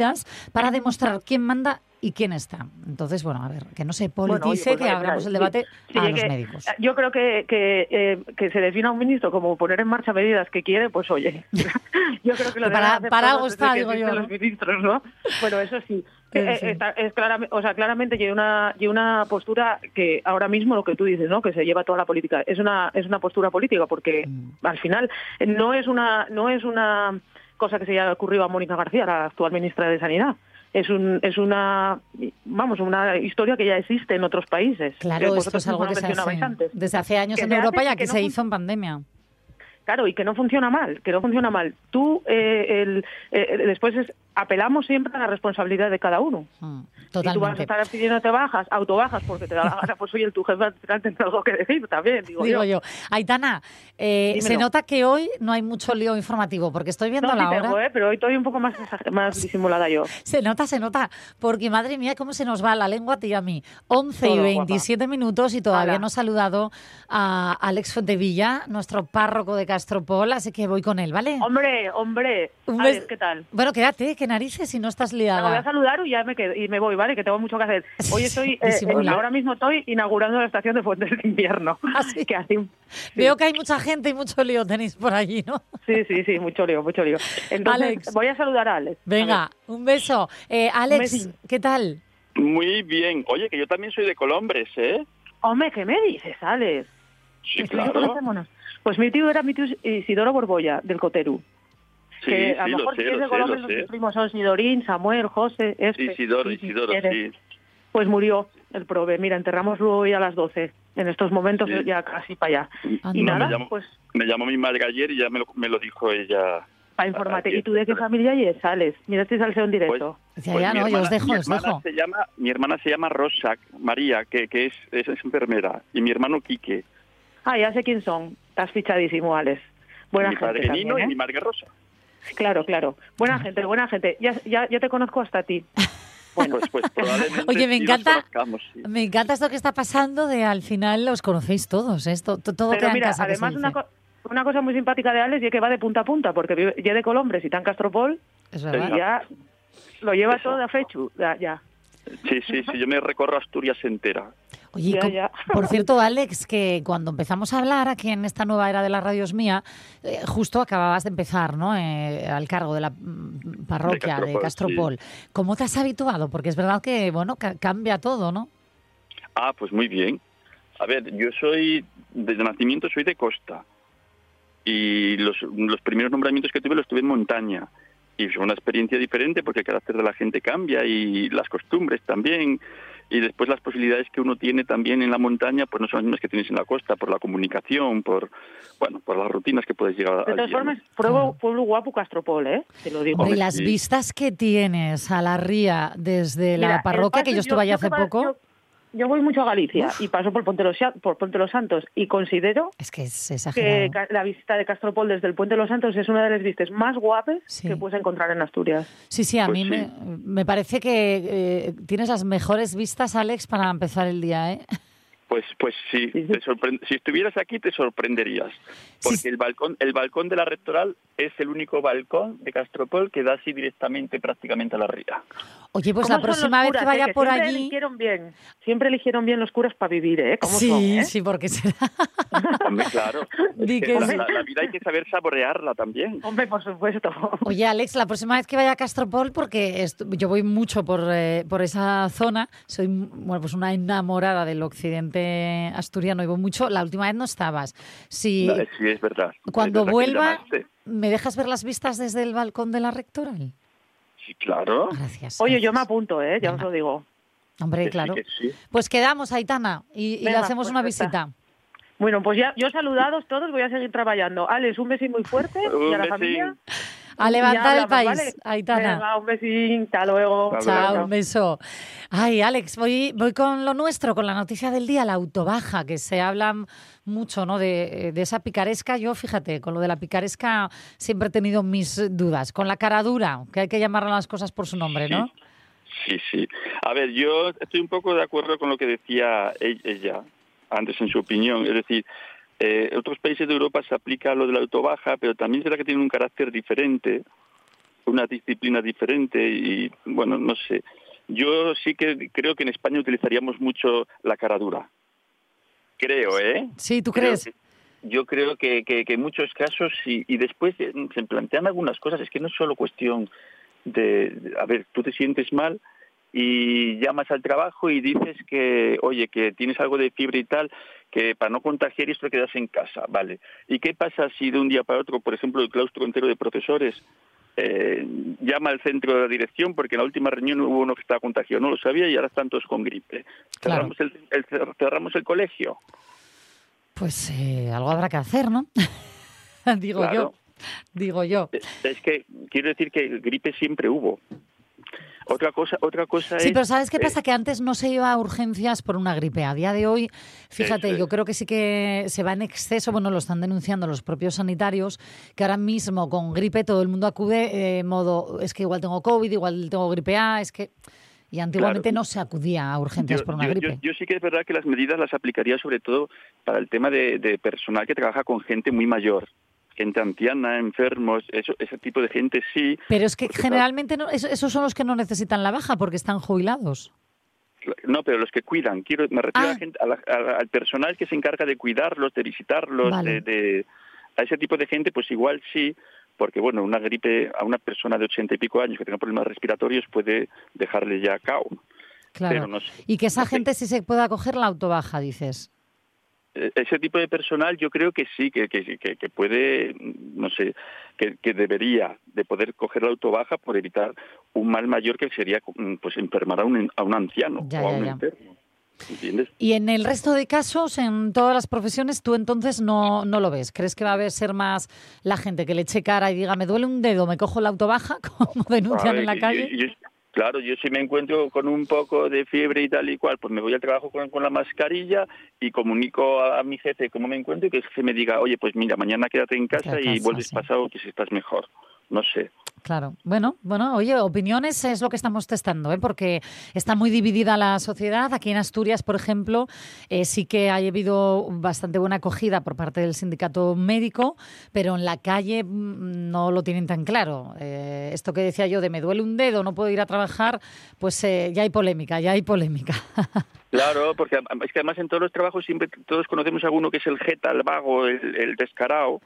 Speaker 1: para demostrar quién manda y quién está. Entonces, bueno, a ver, que no se
Speaker 7: Bueno, oye,
Speaker 1: politice,
Speaker 7: pues,
Speaker 1: que abramos el debate
Speaker 7: sí,
Speaker 1: a los
Speaker 7: que,
Speaker 1: médicos.
Speaker 7: eh, Yo creo que que, eh, que se defina a un ministro como poner en marcha medidas que quiere, pues oye, yo creo que lo
Speaker 1: para- para algo está, digo yo,
Speaker 7: los ministros, ¿no? Bueno, eso sí. Eh, está- es claramente, o sea, claramente lleva una, lleva una postura que ahora mismo lo que tú dices, ¿no? Que se lleva toda la política. Es una, es una postura política porque
Speaker 1: Mm.
Speaker 7: al final no es una, no es una cosa que se haya ocurrido a Mónica García, la actual ministra de Sanidad. Es, un, es una, vamos, una historia que ya existe en otros países.
Speaker 1: Claro,
Speaker 7: que
Speaker 1: esto es algo que se hace
Speaker 7: antes.
Speaker 1: desde hace años
Speaker 7: Que
Speaker 1: en
Speaker 7: hace
Speaker 1: Europa y
Speaker 7: y
Speaker 1: aquí
Speaker 7: que no
Speaker 1: se hizo en pandemia.
Speaker 7: Claro, y que no funciona mal, que no funciona mal. Tú, eh, el, eh, después es, apelamos siempre a la responsabilidad de cada uno.
Speaker 1: Mm,
Speaker 7: Si tú vas a
Speaker 1: Totalmente.
Speaker 7: estar pidiéndote bajas, autobajas, porque te da la gana, pues oye, tu jefe tendrá algo que decir también, digo,
Speaker 1: Digo
Speaker 7: yo.
Speaker 1: yo. Aitana, eh, se nota que hoy no hay mucho lío informativo, porque estoy viendo
Speaker 7: No, sí
Speaker 1: la hora.
Speaker 7: tengo, ¿eh? pero hoy estoy un poco más, más disimulada yo.
Speaker 1: Se nota, se nota, porque madre mía, cómo se nos va la lengua a ti y a mí. 11 y
Speaker 7: Todo,
Speaker 1: 27 minutos y todavía no he saludado a Alex Fontevilla, nuestro párroco de Gastropol, así que voy con él, ¿vale?
Speaker 7: Hombre, hombre.
Speaker 1: Un
Speaker 7: A
Speaker 1: bes-
Speaker 7: ver, ¿qué tal?
Speaker 1: Bueno, quédate, qué narices, si no estás
Speaker 7: Me voy a
Speaker 1: liada.
Speaker 7: saludar y ya me quedo, y me voy, ¿vale? Que tengo mucho que hacer. Hoy estoy, eh, eh, ahora mismo estoy inaugurando la estación de Fuentes de Invierno.
Speaker 1: Así.
Speaker 7: Que así,
Speaker 1: Veo que hay mucha gente y mucho lío tenéis por allí, ¿no?
Speaker 7: sí, sí, sí, mucho lío, mucho lío. Entonces,
Speaker 1: Alex.
Speaker 7: voy a saludar a Alex. A
Speaker 1: Venga, un beso. Eh, Alex. ¿qué tal?
Speaker 8: Muy bien. Oye, que yo también soy de Colombres, ¿eh?
Speaker 7: Hombre, ¿qué me dices, Alex?
Speaker 8: Sí, claro.
Speaker 7: Pues mi tío era mi tío Isidoro Borbolla, del Coterú.
Speaker 8: Sí,
Speaker 7: que a
Speaker 8: sí,
Speaker 7: lo
Speaker 8: lo
Speaker 7: mejor
Speaker 8: sé,
Speaker 7: si es
Speaker 8: lo
Speaker 7: de
Speaker 8: sé,
Speaker 7: Colombia,
Speaker 8: lo
Speaker 7: los
Speaker 8: sé.
Speaker 7: mis primos son Sidorín, Samuel, José, Espe.
Speaker 8: Isidoro, Isidoro, sí.
Speaker 7: Pues murió el prove. Mira, enterramoslo hoy a las 12. En estos momentos
Speaker 8: Sí.
Speaker 7: ya casi para allá.
Speaker 1: Anda.
Speaker 7: Y
Speaker 8: No,
Speaker 7: nada,
Speaker 8: me, llamó,
Speaker 7: pues
Speaker 8: me llamó mi madre ayer y ya me lo, me lo dijo ella.
Speaker 7: para informarte. ¿Y tú de qué familia y sales? Mira este salseo en directo.
Speaker 1: Ya,
Speaker 8: Pues
Speaker 1: ya,
Speaker 8: mi
Speaker 1: no, yo os
Speaker 8: hermana-
Speaker 1: dejo,
Speaker 8: mi
Speaker 1: os
Speaker 8: hermana
Speaker 1: dejo.
Speaker 8: Se llama, mi hermana se llama Rosa María, que, que es, es, es enfermera, y mi hermano Quique,
Speaker 7: Ah, ya sé quién son. Estás fichadísimo, Alex. Buena
Speaker 8: mi
Speaker 7: gente
Speaker 8: padre
Speaker 7: también,
Speaker 8: Nino
Speaker 7: ¿eh?
Speaker 8: y mi madre Rosa.
Speaker 7: Claro, claro. Buena gente, buena gente. Ya, ya, ya te conozco hasta a ti.
Speaker 8: Bueno, pues, pues probablemente
Speaker 1: Oye, me encanta-
Speaker 8: sí.
Speaker 1: Me encanta esto que está pasando de al final los conocéis todos, ¿eh? Esto, to- todo
Speaker 7: Pero mira,
Speaker 1: casa. que se
Speaker 7: además una,
Speaker 1: dice.
Speaker 7: co- una cosa muy simpática de Alex y es que va de punta a punta, porque vive ya de Colombres y está en Castropol,
Speaker 1: Es
Speaker 7: y
Speaker 1: verdad.
Speaker 7: ya lo lleva
Speaker 8: Eso.
Speaker 7: todo a fechu. Ya, ya.
Speaker 8: Sí, sí, sí, yo me recorro Asturias entera.
Speaker 1: Oye,
Speaker 7: Ya,
Speaker 1: por cierto, Alex, que cuando empezamos a hablar aquí en esta nueva era de las radios mía, eh, justo acababas de empezar, ¿no? Eh, al cargo de la mm, parroquia de
Speaker 8: Castropol,
Speaker 1: Castropol. ¿Cómo te has habituado? Porque es verdad que, bueno, ca- cambia todo, ¿no?
Speaker 8: Ah, pues muy bien. A ver, yo soy, desde nacimiento soy de costa. Y los, los primeros nombramientos que tuve los tuve en montaña. Y fue una experiencia diferente porque el carácter de la gente cambia y las costumbres también. Y después las posibilidades que uno tiene también en la montaña, pues no son las mismas que tienes en la costa, por la comunicación, por bueno, por las rutinas que puedes llegar
Speaker 7: De
Speaker 8: a
Speaker 7: todas formas, pueblo, pueblo guapo Castropol, ¿eh? Te lo digo.
Speaker 1: Hombre, y las
Speaker 8: sí.
Speaker 1: vistas que tienes a la ría desde
Speaker 7: Mira,
Speaker 1: la
Speaker 7: el
Speaker 1: parroquia, que yo estuve allá hace poco,
Speaker 7: Yo, yo voy mucho a Galicia y paso por Ponte, los, por Ponte los Santos y considero
Speaker 1: es que es
Speaker 7: que la visita de Castropol desde el Puente de los Santos es una de las vistas más guapas
Speaker 1: Sí.
Speaker 7: que puedes encontrar en Asturias.
Speaker 1: Sí, sí, a
Speaker 8: Pues
Speaker 1: mí
Speaker 8: sí.
Speaker 1: Me, me parece que eh, tienes las mejores vistas, Alex, para empezar el día, ¿eh?
Speaker 8: Pues, pues sí, te si estuvieras aquí te sorprenderías, porque
Speaker 1: Sí.
Speaker 8: el balcón, el balcón de la rectoral es el único balcón de Castropol que da así directamente prácticamente a la ría.
Speaker 1: Oye, pues
Speaker 7: ¿Cómo
Speaker 1: la próxima vez
Speaker 7: curas,
Speaker 1: que
Speaker 7: eh?
Speaker 1: vaya por
Speaker 7: siempre
Speaker 1: allí...
Speaker 7: Eligieron bien, siempre eligieron bien los curas para vivir, ¿eh? ¿Cómo
Speaker 1: Sí,
Speaker 7: son, eh?
Speaker 1: sí, porque será...
Speaker 8: Hombre, claro. Es que
Speaker 1: que
Speaker 8: la,
Speaker 1: sí.
Speaker 8: la- la vida hay que saber saborearla también.
Speaker 7: Hombre, por supuesto.
Speaker 1: Oye, Alex, la próxima vez que vaya a Castropol, porque estu- yo voy mucho por, eh, por esa zona, soy bueno, pues una enamorada del occidente asturiano y voy mucho. La última vez no estabas. Si
Speaker 8: No, sí, es verdad.
Speaker 1: cuando
Speaker 8: Es verdad
Speaker 1: vuelva. ¿me dejas ver las vistas desde el balcón de la rectoral?
Speaker 8: Sí, claro.
Speaker 1: Gracias.
Speaker 7: Oye, yo me apunto, ¿eh? Ya os
Speaker 1: Venga.
Speaker 7: lo digo.
Speaker 1: Hombre,
Speaker 8: Que sí,
Speaker 1: claro.
Speaker 8: que sí.
Speaker 1: Pues quedamos, Aitana, y, y le hacemos
Speaker 7: pues
Speaker 1: una
Speaker 7: está.
Speaker 1: visita.
Speaker 7: Bueno, pues ya, yo saludados todos, voy a seguir trabajando. Alex, un besín muy fuerte y a la
Speaker 8: besín.
Speaker 7: familia.
Speaker 1: A levantar el país,
Speaker 7: ¿vale?
Speaker 1: Aitana.
Speaker 7: Venga, un besín, hasta luego.
Speaker 1: Chao, un beso. Ay, Alex, voy, voy con lo nuestro, con la noticia del día, la autobaja, que se habla mucho ¿no? de, de esa picaresca. Yo, fíjate, con lo de la picaresca siempre he tenido mis dudas. Con la cara dura, que hay que llamar a las cosas por su nombre, ¿no?
Speaker 8: Sí, sí. A ver, yo estoy un poco de acuerdo con lo que decía e- ella antes en su opinión. Es decir, eh, en otros países de Europa se aplica lo de la autobaja, pero también será que tiene un carácter diferente, una disciplina diferente y, bueno, no sé. Yo sí que creo que en España utilizaríamos mucho la cara dura. Creo, ¿eh?
Speaker 1: Sí, ¿tú
Speaker 8: Creo
Speaker 1: crees?
Speaker 8: que- yo creo que, que, que en muchos casos sí. Y después eh, se plantean algunas cosas. Es que no es solo cuestión de, de- a ver, tú te sientes mal y llamas al trabajo y dices que, oye, que tienes algo de fiebre y tal, que para no contagiar esto quedas en casa, ¿vale? ¿Y qué pasa si de un día para otro, por ejemplo, el claustro entero de profesores eh, llama al centro de la dirección porque en la última reunión hubo uno que estaba contagiado, no lo sabía y ahora están todos con gripe.
Speaker 1: Claro.
Speaker 8: Cerramos, el, el- cerramos el colegio.
Speaker 1: Pues eh, algo habrá que hacer, ¿no? digo
Speaker 8: Claro.
Speaker 1: yo, digo yo.
Speaker 8: Es que quiero decir que gripe siempre hubo. Otra cosa, otra cosa
Speaker 1: Sí,
Speaker 8: es.
Speaker 1: pero ¿sabes qué
Speaker 8: eh,
Speaker 1: pasa? Que antes no se iba a urgencias por una gripe. A día de hoy, fíjate,
Speaker 8: es.
Speaker 1: yo creo que sí que se va en exceso. Bueno, lo están denunciando los propios sanitarios, que ahora mismo con gripe todo el mundo acude eh, modo, es que igual tengo COVID, igual tengo gripe A, es que... Y antiguamente
Speaker 8: Claro.
Speaker 1: no se acudía a urgencias
Speaker 8: yo,
Speaker 1: por una
Speaker 8: yo-
Speaker 1: gripe.
Speaker 8: yo- yo sí que es verdad que las medidas las aplicaría sobre todo para el tema de, de personal que trabaja con gente muy mayor, gente anciana, enfermos, eso, ese tipo de gente sí.
Speaker 1: Pero es que generalmente no- es- esos son los que no necesitan la baja porque están jubilados.
Speaker 8: No, pero los que cuidan, quiero, me refiero a
Speaker 1: Ah.
Speaker 8: la gente, a la- a al personal que se encarga de cuidarlos, de visitarlos,
Speaker 1: Vale.
Speaker 8: de, de- a ese tipo de gente, pues igual sí, porque bueno, una gripe a una persona de ochenta y pico años que tenga problemas respiratorios puede dejarle ya cao.
Speaker 1: Claro.
Speaker 8: No.
Speaker 1: Y que esa
Speaker 8: No
Speaker 1: gente sí se pueda coger la autobaja, dices.
Speaker 8: Eh, ese tipo de personal yo creo que sí, que, que, que, puede, no sé, que, que debería de poder coger la autobaja por evitar un mal mayor que sería mm, pues enfermar a un, a un anciano
Speaker 1: Ya,
Speaker 8: o a
Speaker 1: ya,
Speaker 8: un
Speaker 1: ya.
Speaker 8: enfermo. ¿Entiendes?
Speaker 1: Y en el resto de casos, en todas las profesiones, tú entonces no, no lo ves. ¿Crees que va a haber ser más la gente que le eche cara y diga, me duele un dedo, me cojo la autobaja, como denuncian en la calle?
Speaker 8: yo- yo- claro, yo si me encuentro con un poco de fiebre y tal y cual, pues me voy al trabajo con, con la mascarilla y comunico a, a mi jefe cómo me encuentro y que se me diga, oye, pues mira, mañana quédate en casa y vuelves
Speaker 1: sí.
Speaker 8: pasado que si estás mejor. No sé.
Speaker 1: Claro. Bueno, bueno, oye, opiniones es lo que estamos testando, ¿eh? porque está muy dividida la sociedad. Aquí en Asturias, por ejemplo, eh, sí que ha habido bastante buena acogida por parte del sindicato médico, pero en la calle mm, no lo tienen tan claro. Eh, esto que decía yo de me duele un dedo, no puedo ir a trabajar, pues eh, ya hay polémica, ya hay polémica.
Speaker 8: Claro, porque es que además en todos los trabajos siempre todos conocemos a alguno que es el jeta, el vago, el, el descarado,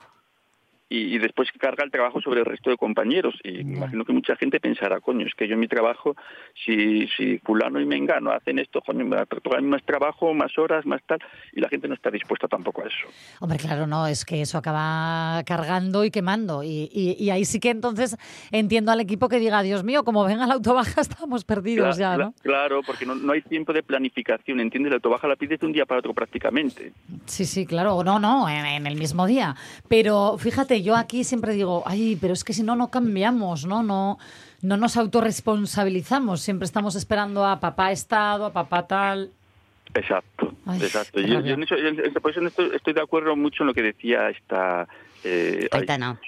Speaker 8: y, y después carga el trabajo sobre el resto de compañeros. Y me imagino que mucha gente pensará, coño, es que yo en mi trabajo, si, si fulano y mengano hacen esto, coño, me tocan más trabajo, más horas, más tal, y la gente no está dispuesta tampoco a eso.
Speaker 1: Hombre, claro, no, es que eso acaba cargando y quemando. Y, y- y ahí sí que entonces entiendo al equipo que diga, Dios mío, como venga la autobaja estamos perdidos ya, ¿no?
Speaker 8: Claro, porque no, no hay tiempo de planificación, ¿entiendes? La autobaja la pides de un día para otro prácticamente.
Speaker 1: Sí, sí, claro. No, no, en, en el mismo día. Pero fíjate, yo aquí siempre digo, ay, pero es que si no, no cambiamos, ¿no? No, no nos autorresponsabilizamos. Siempre estamos esperando a papá Estado, a papá tal.
Speaker 8: Exacto,
Speaker 1: Ay,
Speaker 8: exacto.
Speaker 1: qué
Speaker 8: Yo,
Speaker 1: rabia.
Speaker 8: yo en eso, yo en eso- por eso en esto estoy de acuerdo mucho en lo que decía esta eh,
Speaker 3: Aitana.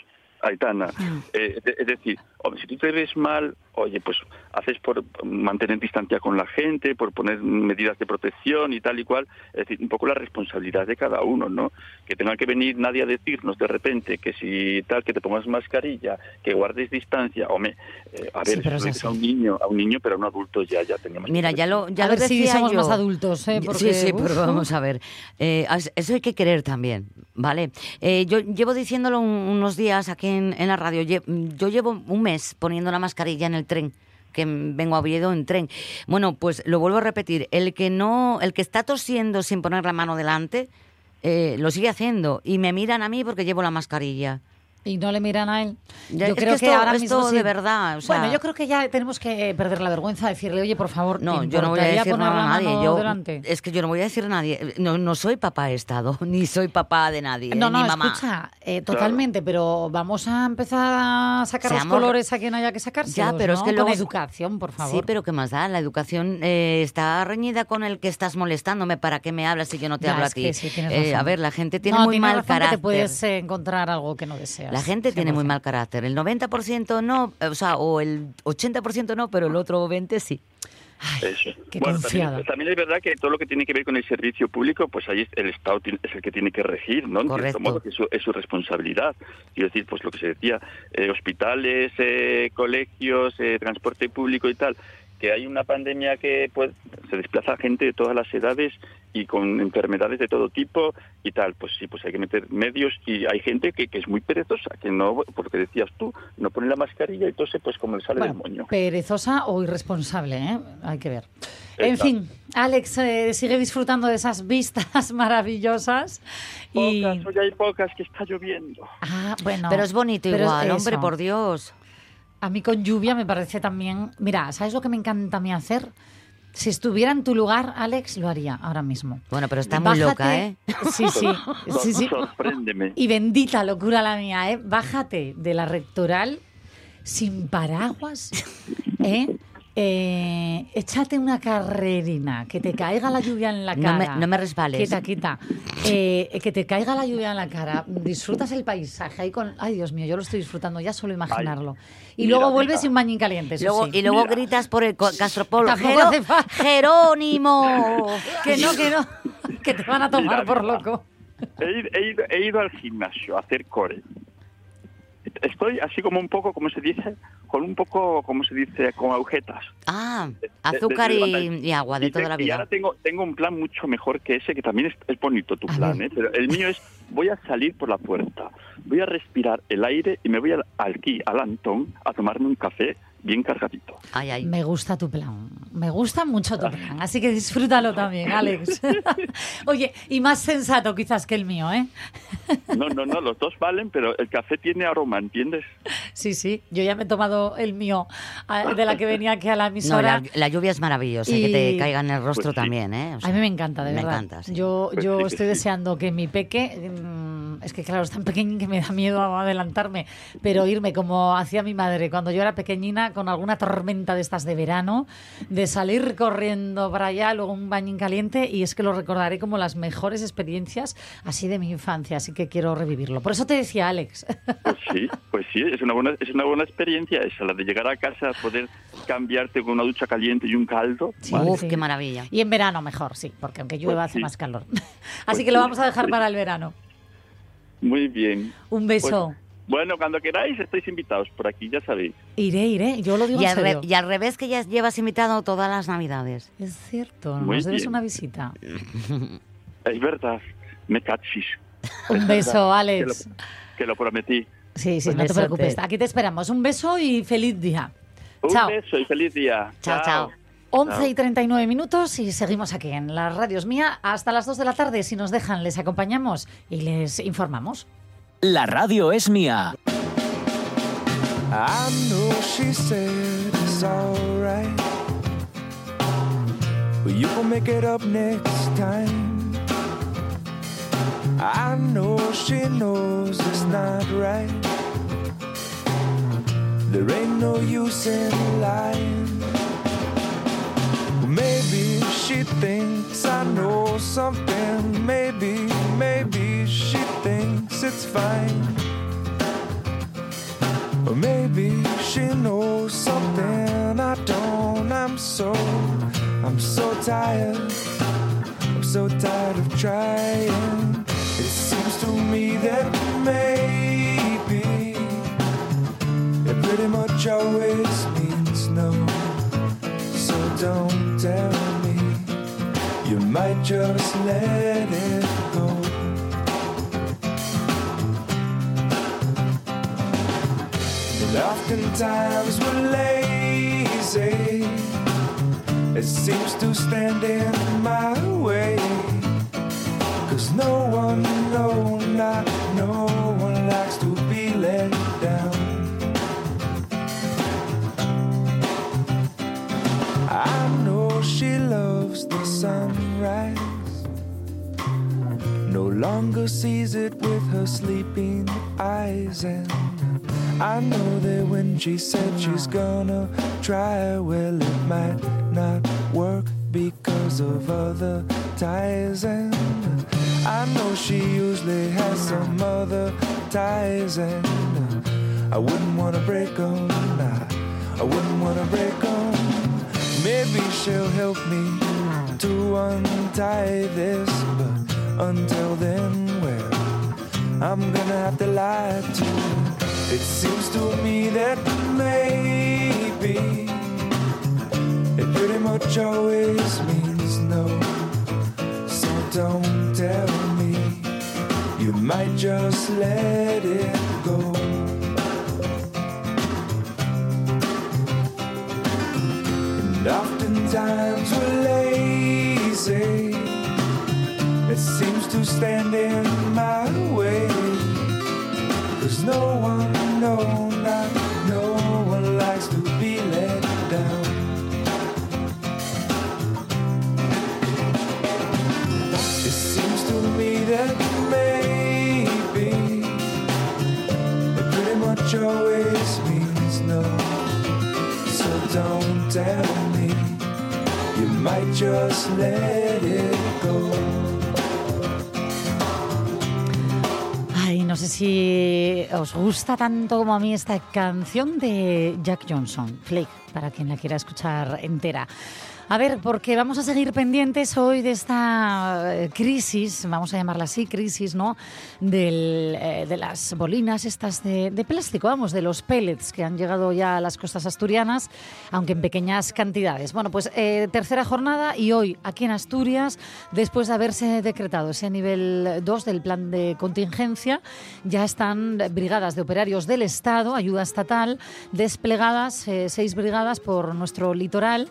Speaker 8: Aitana. Eh, de- es decir, hombre, si tú te ves mal, oye, pues haces por mantener distancia con la gente, por poner medidas de protección y tal y cual. Es decir, un poco la responsabilidad de cada uno, ¿no? Que tenga que venir nadie a decirnos de repente que si tal, que te pongas mascarilla, que guardes distancia. Hombre, eh, a
Speaker 1: Sí,
Speaker 8: ver,
Speaker 1: pero
Speaker 8: eso
Speaker 1: es
Speaker 8: a un niño, a un niño, pero a un adulto ya, ya teníamos. que
Speaker 3: Mira, ya lo, ya
Speaker 1: A
Speaker 3: lo
Speaker 1: ver si
Speaker 3: decía
Speaker 1: somos
Speaker 3: yo.
Speaker 1: más adultos, ¿eh?
Speaker 3: Sí,
Speaker 1: Porque,
Speaker 3: sí,
Speaker 1: uf,
Speaker 3: pero vamos a ver. Eh, eso hay que querer también, ¿vale? Eh, yo llevo diciéndolo un- unos días aquí en, en la radio. Yo llevo un mes poniendo la mascarilla en el tren que vengo a Oviedo en tren. Bueno, pues lo vuelvo a repetir. El que no, el que está tosiendo sin poner la mano delante, eh, lo sigue haciendo y me miran a mí porque llevo la mascarilla.
Speaker 1: Y no le miran a él.
Speaker 3: Ya,
Speaker 1: yo
Speaker 3: es
Speaker 1: creo
Speaker 3: que
Speaker 1: que,
Speaker 3: esto-
Speaker 1: ahora
Speaker 3: esto
Speaker 1: mismo sí-
Speaker 3: de verdad, o sea-
Speaker 1: bueno, yo creo que ya tenemos que perder la vergüenza de decirle, oye, por favor,
Speaker 3: No,
Speaker 1: ¿te
Speaker 3: yo no voy a decir nada a nadie. Yo,
Speaker 1: delante?
Speaker 3: es que yo no voy a decir a nadie. No, no soy papá de Estado, ni soy papá de nadie,
Speaker 1: No,
Speaker 3: ni
Speaker 1: no,
Speaker 3: mamá.
Speaker 1: escucha, eh, totalmente, pero vamos a empezar a sacar
Speaker 3: Seamos-
Speaker 1: los colores a quien haya que sacarse.
Speaker 3: Ya, pero es que
Speaker 1: Con
Speaker 3: luego-
Speaker 1: educación, por favor.
Speaker 3: Sí, pero ¿qué más da? La educación eh, está reñida con el que estás molestándome. ¿Para qué me hablas si yo no te
Speaker 1: Ya,
Speaker 3: hablo a ti?
Speaker 1: que sí,
Speaker 3: Eh, a ver, la gente tiene
Speaker 1: No,
Speaker 3: muy mal carácter.
Speaker 1: te puedes eh, encontrar algo que no deseas.
Speaker 3: La gente tiene muy
Speaker 1: 100%.
Speaker 3: mal carácter. El 90% no, eh, o sea, o el 80% no, pero el otro 20% sí.
Speaker 8: Eso.
Speaker 1: qué
Speaker 8: bueno, también, también es verdad que todo lo que tiene que ver con el servicio público, pues ahí es- el Estado es el que tiene que regir, ¿no? En
Speaker 3: Correcto.
Speaker 8: cierto modo, que es su, es su responsabilidad. Quiero decir, pues lo que se decía, eh, hospitales, eh, colegios, eh, transporte público y tal, que hay una pandemia que pues se desplaza gente de todas las edades y con enfermedades de todo tipo y tal, pues sí, pues hay que meter medios y hay gente que, que es muy perezosa, que no, por lo que decías tú, no pone la mascarilla y entonces pues como le sale
Speaker 1: Bueno,
Speaker 8: del moño.
Speaker 1: perezosa o irresponsable, ¿eh? Hay que ver. En fin, Alex eh, sigue disfrutando de esas vistas maravillosas y
Speaker 8: Pocas, hoy hay pocas que está lloviendo.
Speaker 1: ah, bueno,
Speaker 3: pero es bonito
Speaker 1: pero
Speaker 3: igual, hombre, por Dios.
Speaker 1: A mí con lluvia me parece también. Mira, ¿sabes lo que me encanta a mí hacer? Si estuviera en tu lugar, Alex, lo haría ahora mismo.
Speaker 3: Bueno, pero está muy
Speaker 1: Bájate-
Speaker 3: loca, ¿eh?
Speaker 1: Sí, sí, sí, sí.
Speaker 8: Sorpréndeme.
Speaker 1: Y bendita locura la mía, ¿eh? Bájate de la rectoral sin paraguas, ¿eh? Eh, échate una carrerina, que te caiga la lluvia en la
Speaker 3: No
Speaker 1: cara.
Speaker 3: me- no me resbales.
Speaker 1: Quita, quita. Eh, que te caiga la lluvia en la cara. Disfrutas el paisaje ahí con... Ay, Dios mío, yo lo estoy disfrutando ya solo imaginarlo. y
Speaker 8: mira,
Speaker 1: luego vuelves
Speaker 8: mira.
Speaker 1: y un bañín caliente, eso
Speaker 3: Luego,
Speaker 1: sí.
Speaker 3: y luego
Speaker 8: Mira.
Speaker 3: gritas por el Castropol. "Jero-
Speaker 1: hace falta".
Speaker 3: ¡Jerónimo!
Speaker 1: Que no, que no, que te van a tomar
Speaker 8: Mira,
Speaker 1: por loco.
Speaker 8: He ido, he ido- he ido al gimnasio a hacer core. Estoy así como un poco, como se dice, con un poco, como se dice, con agujetas.
Speaker 3: Ah,
Speaker 8: de-
Speaker 3: azúcar
Speaker 8: de
Speaker 3: y, y agua de
Speaker 8: Y te-
Speaker 3: toda la
Speaker 8: Y
Speaker 3: vida.
Speaker 8: ahora tengo, tengo un plan mucho mejor que ese, que también es, es bonito tu plan. ¿eh? Pero el mío es, voy a salir por la puerta, voy a respirar el aire y me voy al, aquí, al Antón, a tomarme un café bien cargadito.
Speaker 3: Ay, ay.
Speaker 1: Me gusta tu plan, me gusta mucho tu plan, así que disfrútalo también, Alex. Oye, y más sensato quizás que el mío, ¿eh?
Speaker 8: No, no, no, los dos valen, pero el café tiene aroma, ¿entiendes?
Speaker 1: Sí, sí, yo ya me he tomado el mío ah, de la que venía aquí a la
Speaker 3: No,
Speaker 1: emisora.
Speaker 3: la, la lluvia es maravillosa, y... que te caiga en el rostro
Speaker 8: Pues sí.
Speaker 3: también, ¿eh? O
Speaker 1: A mí me encanta, de
Speaker 3: me
Speaker 1: verdad.
Speaker 3: encanta, sí.
Speaker 1: Yo,
Speaker 8: Pues
Speaker 1: yo
Speaker 8: sí que
Speaker 1: estoy
Speaker 8: sí.
Speaker 1: deseando que mi peque, es que claro, es tan pequeñín que me da miedo adelantarme, pero irme como hacía mi madre cuando yo era pequeñina con alguna tormenta de estas de verano, de salir corriendo para allá, luego un bañín caliente y es que lo recordaré como las mejores experiencias así de mi infancia, así que quiero revivirlo. Por eso te decía, Alex.
Speaker 8: Pues sí, pues sí, es una buena, es una buena experiencia esa, la de llegar a casa, poder cambiarte con una ducha caliente y un caldo.
Speaker 1: Sí,
Speaker 8: Vale.
Speaker 3: Uf,
Speaker 1: sí.
Speaker 3: qué maravilla.
Speaker 1: Y en verano mejor, sí, porque aunque llueva
Speaker 8: Pues
Speaker 1: hace
Speaker 8: sí.
Speaker 1: más calor. Así
Speaker 8: Pues
Speaker 1: que lo vamos a dejar para el verano.
Speaker 8: Muy bien.
Speaker 1: Un beso.
Speaker 8: Pues, bueno, cuando queráis estáis invitados por aquí, ya sabéis.
Speaker 1: Iré, iré, yo lo digo
Speaker 3: Y
Speaker 1: en
Speaker 3: al, re-
Speaker 1: serio.
Speaker 3: y al revés que ya llevas invitado todas las navidades.
Speaker 1: Es cierto,
Speaker 8: Muy
Speaker 1: nos debes
Speaker 8: bien.
Speaker 1: una visita.
Speaker 8: Es verdad, me cachis.
Speaker 1: Un beso,
Speaker 8: Que lo,
Speaker 1: Alex.
Speaker 8: que lo prometí.
Speaker 1: Sí, sí,
Speaker 3: Un
Speaker 1: no te preocupes. Aquí te esperamos. Un beso y feliz día.
Speaker 8: Un
Speaker 1: Chao.
Speaker 8: beso y feliz día.
Speaker 3: Chao, chao.
Speaker 1: 11 y 39 minutos y seguimos aquí en las radios mía hasta las 2 de la tarde. Si nos dejan, les acompañamos y les informamos.
Speaker 9: La radio es mía.
Speaker 10: I know she said it's alright. But you will make it up next time. I know she knows it's not right. There ain't no use in lying. Maybe she thinks I know something. Maybe, maybe she thinks it's fine. Or maybe she knows something I don't. I'm so, I'm so tired. I'm so tired of trying. It seems to me that maybe it pretty much always means no. So don't tell me. You might just let it go. And oftentimes we're lazy. It seems to stand in my way. Cause no one, no, not no one likes to be let sunrise. No longer sees it with her sleeping eyes and I know that when she said she's gonna try, well, it might not work because of other ties. And I know she usually has some other ties, and I wouldn't wanna break them. Nah, I wouldn't wanna break them. Maybe she'll help me to untie this, but until then, well, I'm gonna have to lie to you. It seems to me that maybe it pretty much always means no. So don't tell me you might just let it go. And oftentimes we're lazy. Stand in my way. Cause no one, no, not no one likes to be let down. It seems to me that maybe it pretty much always means no. So don't tell me you might just let
Speaker 1: os gusta tanto como a mí esta canción de Jack Johnson, Flake, para quien la quiera escuchar entera. A ver, porque vamos a seguir pendientes hoy de esta eh, crisis, vamos a llamarla así, crisis, ¿no? Del, eh, de las bolinas estas de, de plástico, vamos, de los pellets que han llegado ya a las costas asturianas, aunque en pequeñas cantidades. Bueno, pues eh, tercera jornada y hoy aquí en Asturias, después de haberse decretado ese nivel 2 del plan de contingencia, ya están brigadas de operarios del Estado, ayuda estatal, desplegadas, seis brigadas por nuestro litoral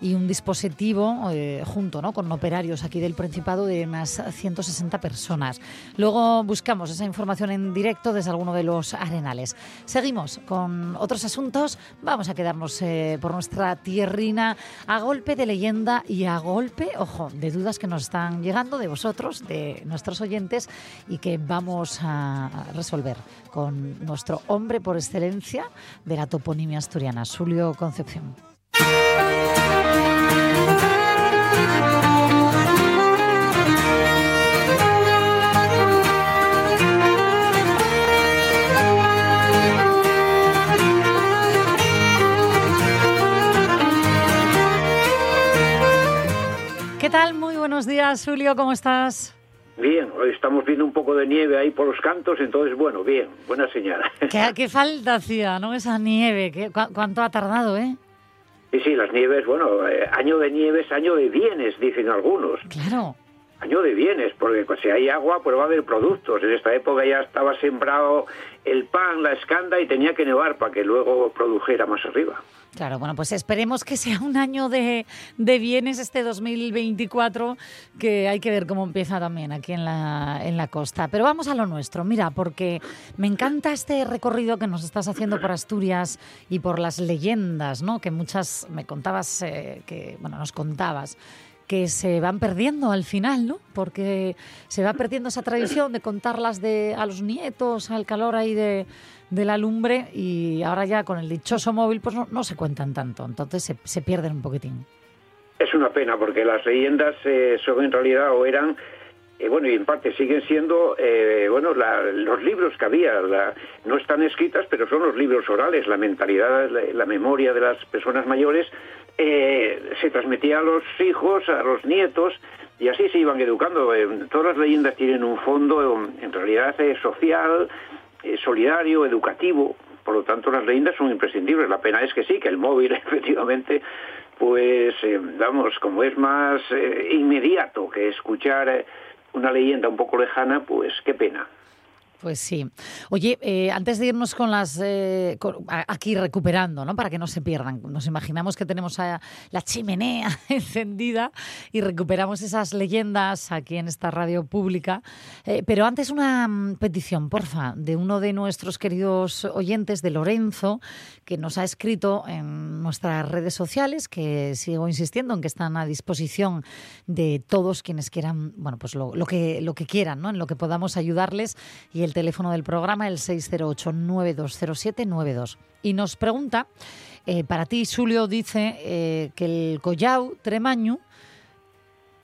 Speaker 1: y un dispositivo eh, junto ¿no? con operarios aquí del Principado de unas 160 personas. Luego buscamos esa información en directo desde alguno de los arenales. Seguimos con otros asuntos. Vamos a quedarnos eh, por nuestra tierrina a golpe de leyenda y a golpe, ojo, de dudas que nos están llegando de vosotros, de nuestros oyentes y que vamos a resolver con nuestro hombre por excelencia de la toponimia asturiana, Julio Concepción. ¿Qué tal? Muy buenos días, Julio, ¿cómo estás?
Speaker 11: Bien, hoy estamos viendo un poco de nieve ahí por los cantos, entonces bueno, bien, buena señal.
Speaker 1: ¿Qué, qué falta hacía, no? Esa nieve, ¿qué, cu- ¿cuánto ha tardado, eh?
Speaker 11: Sí, sí, las nieves, bueno, eh, año de nieves, año de bienes, dicen algunos.
Speaker 1: Claro.
Speaker 11: Año de bienes, porque pues, si hay agua, pues va a haber productos. En esta época ya estaba sembrado el pan, la escanda y tenía que nevar para que luego produjera más arriba.
Speaker 1: Claro, bueno, pues esperemos que sea un año de, de bienes este 2024, que hay que ver cómo empieza también aquí en la, en la costa. Pero vamos a lo nuestro, mira, porque me encanta este recorrido que nos estás haciendo por Asturias y por las leyendas, ¿no? Que muchas me contabas, eh, que, bueno, nos contabas que se van perdiendo al final, ¿no? Porque se va perdiendo esa tradición de contarlas de, a los nietos, al calor ahí de, la lumbre y ahora ya con el dichoso móvil pues no, no se cuentan tanto, entonces se, se pierden un poquitín.
Speaker 11: Es una pena porque las leyendas eh, son en realidad o eran eh, bueno, y en parte siguen siendo, eh, bueno, la- los libros que había, no están escritas, pero son los libros orales, la mentalidad, la, memoria de las personas mayores, eh, se transmitía a los hijos, a los nietos, y así se iban educando. Todas las leyendas tienen un fondo, en realidad, social, solidario, educativo, por lo tanto las leyendas son imprescindibles. La pena es que sí, que el móvil efectivamente, pues vamos, como es más inmediato que escuchar una leyenda un poco lejana, pues qué pena.
Speaker 1: Pues sí. Oye, eh, antes de irnos con las eh, aquí recuperando, ¿no? Para que no se pierdan. Nos imaginamos que tenemos a la chimenea encendida y recuperamos esas leyendas aquí en esta radio pública. Eh, pero antes una mm, petición, porfa, de uno de nuestros queridos oyentes, de Lorenzo, que nos ha escrito en nuestras redes sociales, que sigo insistiendo en que están a disposición de todos quienes quieran, bueno, pues lo, lo que lo que quieran, ¿no? En lo que podamos ayudarles y el teléfono del programa el 608-920792. Y nos pregunta, eh, para ti, Julio, dice eh, que el Collau Tremaño,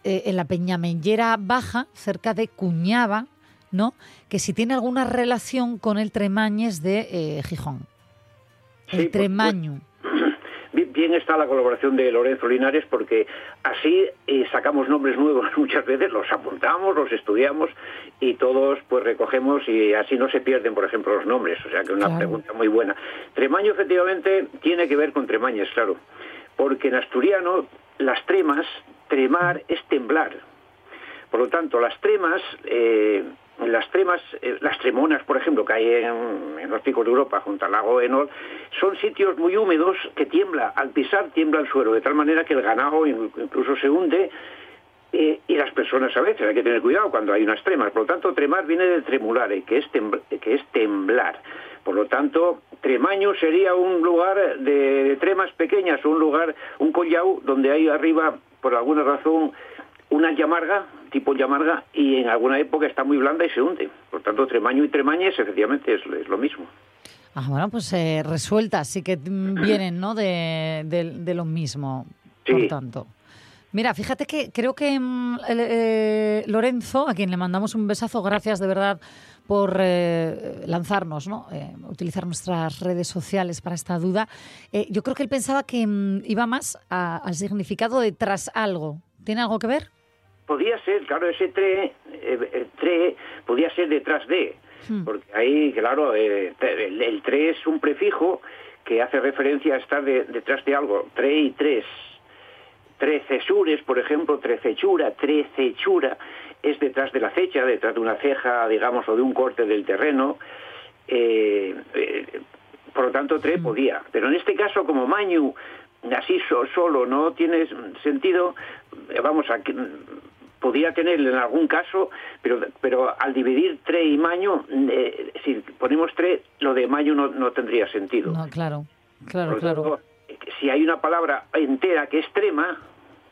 Speaker 1: eh, en la Peñamellera Baja, cerca de Cuñaba, ¿no? Que si tiene alguna relación con el Tremañes de Gijón.
Speaker 11: Sí,
Speaker 1: El
Speaker 11: pues,
Speaker 1: Tremaño.
Speaker 11: Bien, está la colaboración de Lorenzo Linares porque así eh, sacamos nombres nuevos muchas veces, los apuntamos, los estudiamos y todos pues recogemos y así no se pierden, por ejemplo, los nombres. O sea que una
Speaker 12: Claro.
Speaker 11: pregunta muy buena. Tremaño efectivamente tiene que ver con Tremañes, claro, porque en asturiano las tremas, tremar es temblar. Por lo tanto, las tremas, eh, las tremas, eh, las tremonas, por ejemplo, que hay en, en los picos de Europa, junto al lago Enol, son sitios muy húmedos que tiembla, al pisar tiembla el suelo, de tal manera que el ganado in- incluso se hunde eh, y las personas a veces, hay que tener cuidado cuando hay unas tremas. Por lo tanto, tremar viene de tremulare, que es, que es temblar. Por lo tanto, Tremaño sería un lugar de, de tremas pequeñas, un lugar, un collau, donde hay arriba, por alguna razón, una llamarga, tipo llamarga, y en alguna época está muy blanda y se hunde. Por tanto, Tremaño y Tremañes efectivamente es, es lo mismo.
Speaker 1: Ah, bueno, pues eh, resueltas, sí que mm, vienen, ¿no? De, de- de lo mismo, por tanto. Mira, fíjate que creo que mm, eh, Lorenzo, a quien le mandamos un besazo, gracias de verdad por eh, lanzarnos, ¿no? Eh, utilizar nuestras redes sociales para esta duda. Eh, yo creo que él pensaba que mm, iba más a- al significado de tras algo. ¿Tiene algo que ver?
Speaker 11: Podía ser, claro, ese tre, eh, tre podía ser detrás de, porque ahí, claro, eh, el, el tre es un prefijo que hace referencia a estar de- detrás de algo, tre y tres. Trecesures, por ejemplo, trecechura, trecechura, es detrás de la fecha, detrás de una ceja, digamos, o de un corte del terreno. Eh, eh, por lo tanto, tre podía. Pero en este caso, como Mañu, así so- solo no tiene sentido, vamos a podía tener en algún caso, pero, pero al dividir tre y maño, eh, si ponemos tre, lo de maño no, no tendría sentido.
Speaker 1: No, claro, claro,
Speaker 11: lo
Speaker 1: claro.
Speaker 11: tanto, si hay una palabra entera que es trema,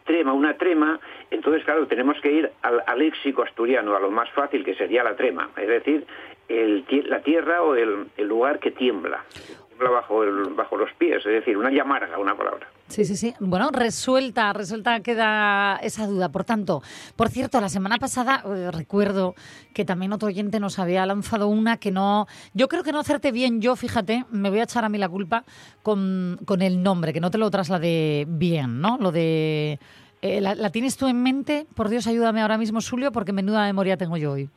Speaker 11: trema, una trema, entonces, claro, tenemos que ir al, al léxico asturiano, a lo más fácil, que sería la trema, es decir, el la tierra o el, lugar que tiembla, tiembla bajo, el- bajo los pies, es decir, una llamarga, una palabra.
Speaker 1: Sí, sí, sí. Bueno, resuelta, resuelta queda esa duda. Por tanto, por cierto, la semana pasada eh, recuerdo que también otro oyente nos había lanzado una que no. Yo creo que no hacerte bien yo, fíjate, me voy a echar a mí la culpa con, con el nombre, que no te lo trasladé bien, ¿no? Lo de. eh, ¿la, la tienes tú en mente? Por Dios, ayúdame ahora mismo, Julio, porque menuda memoria tengo yo hoy.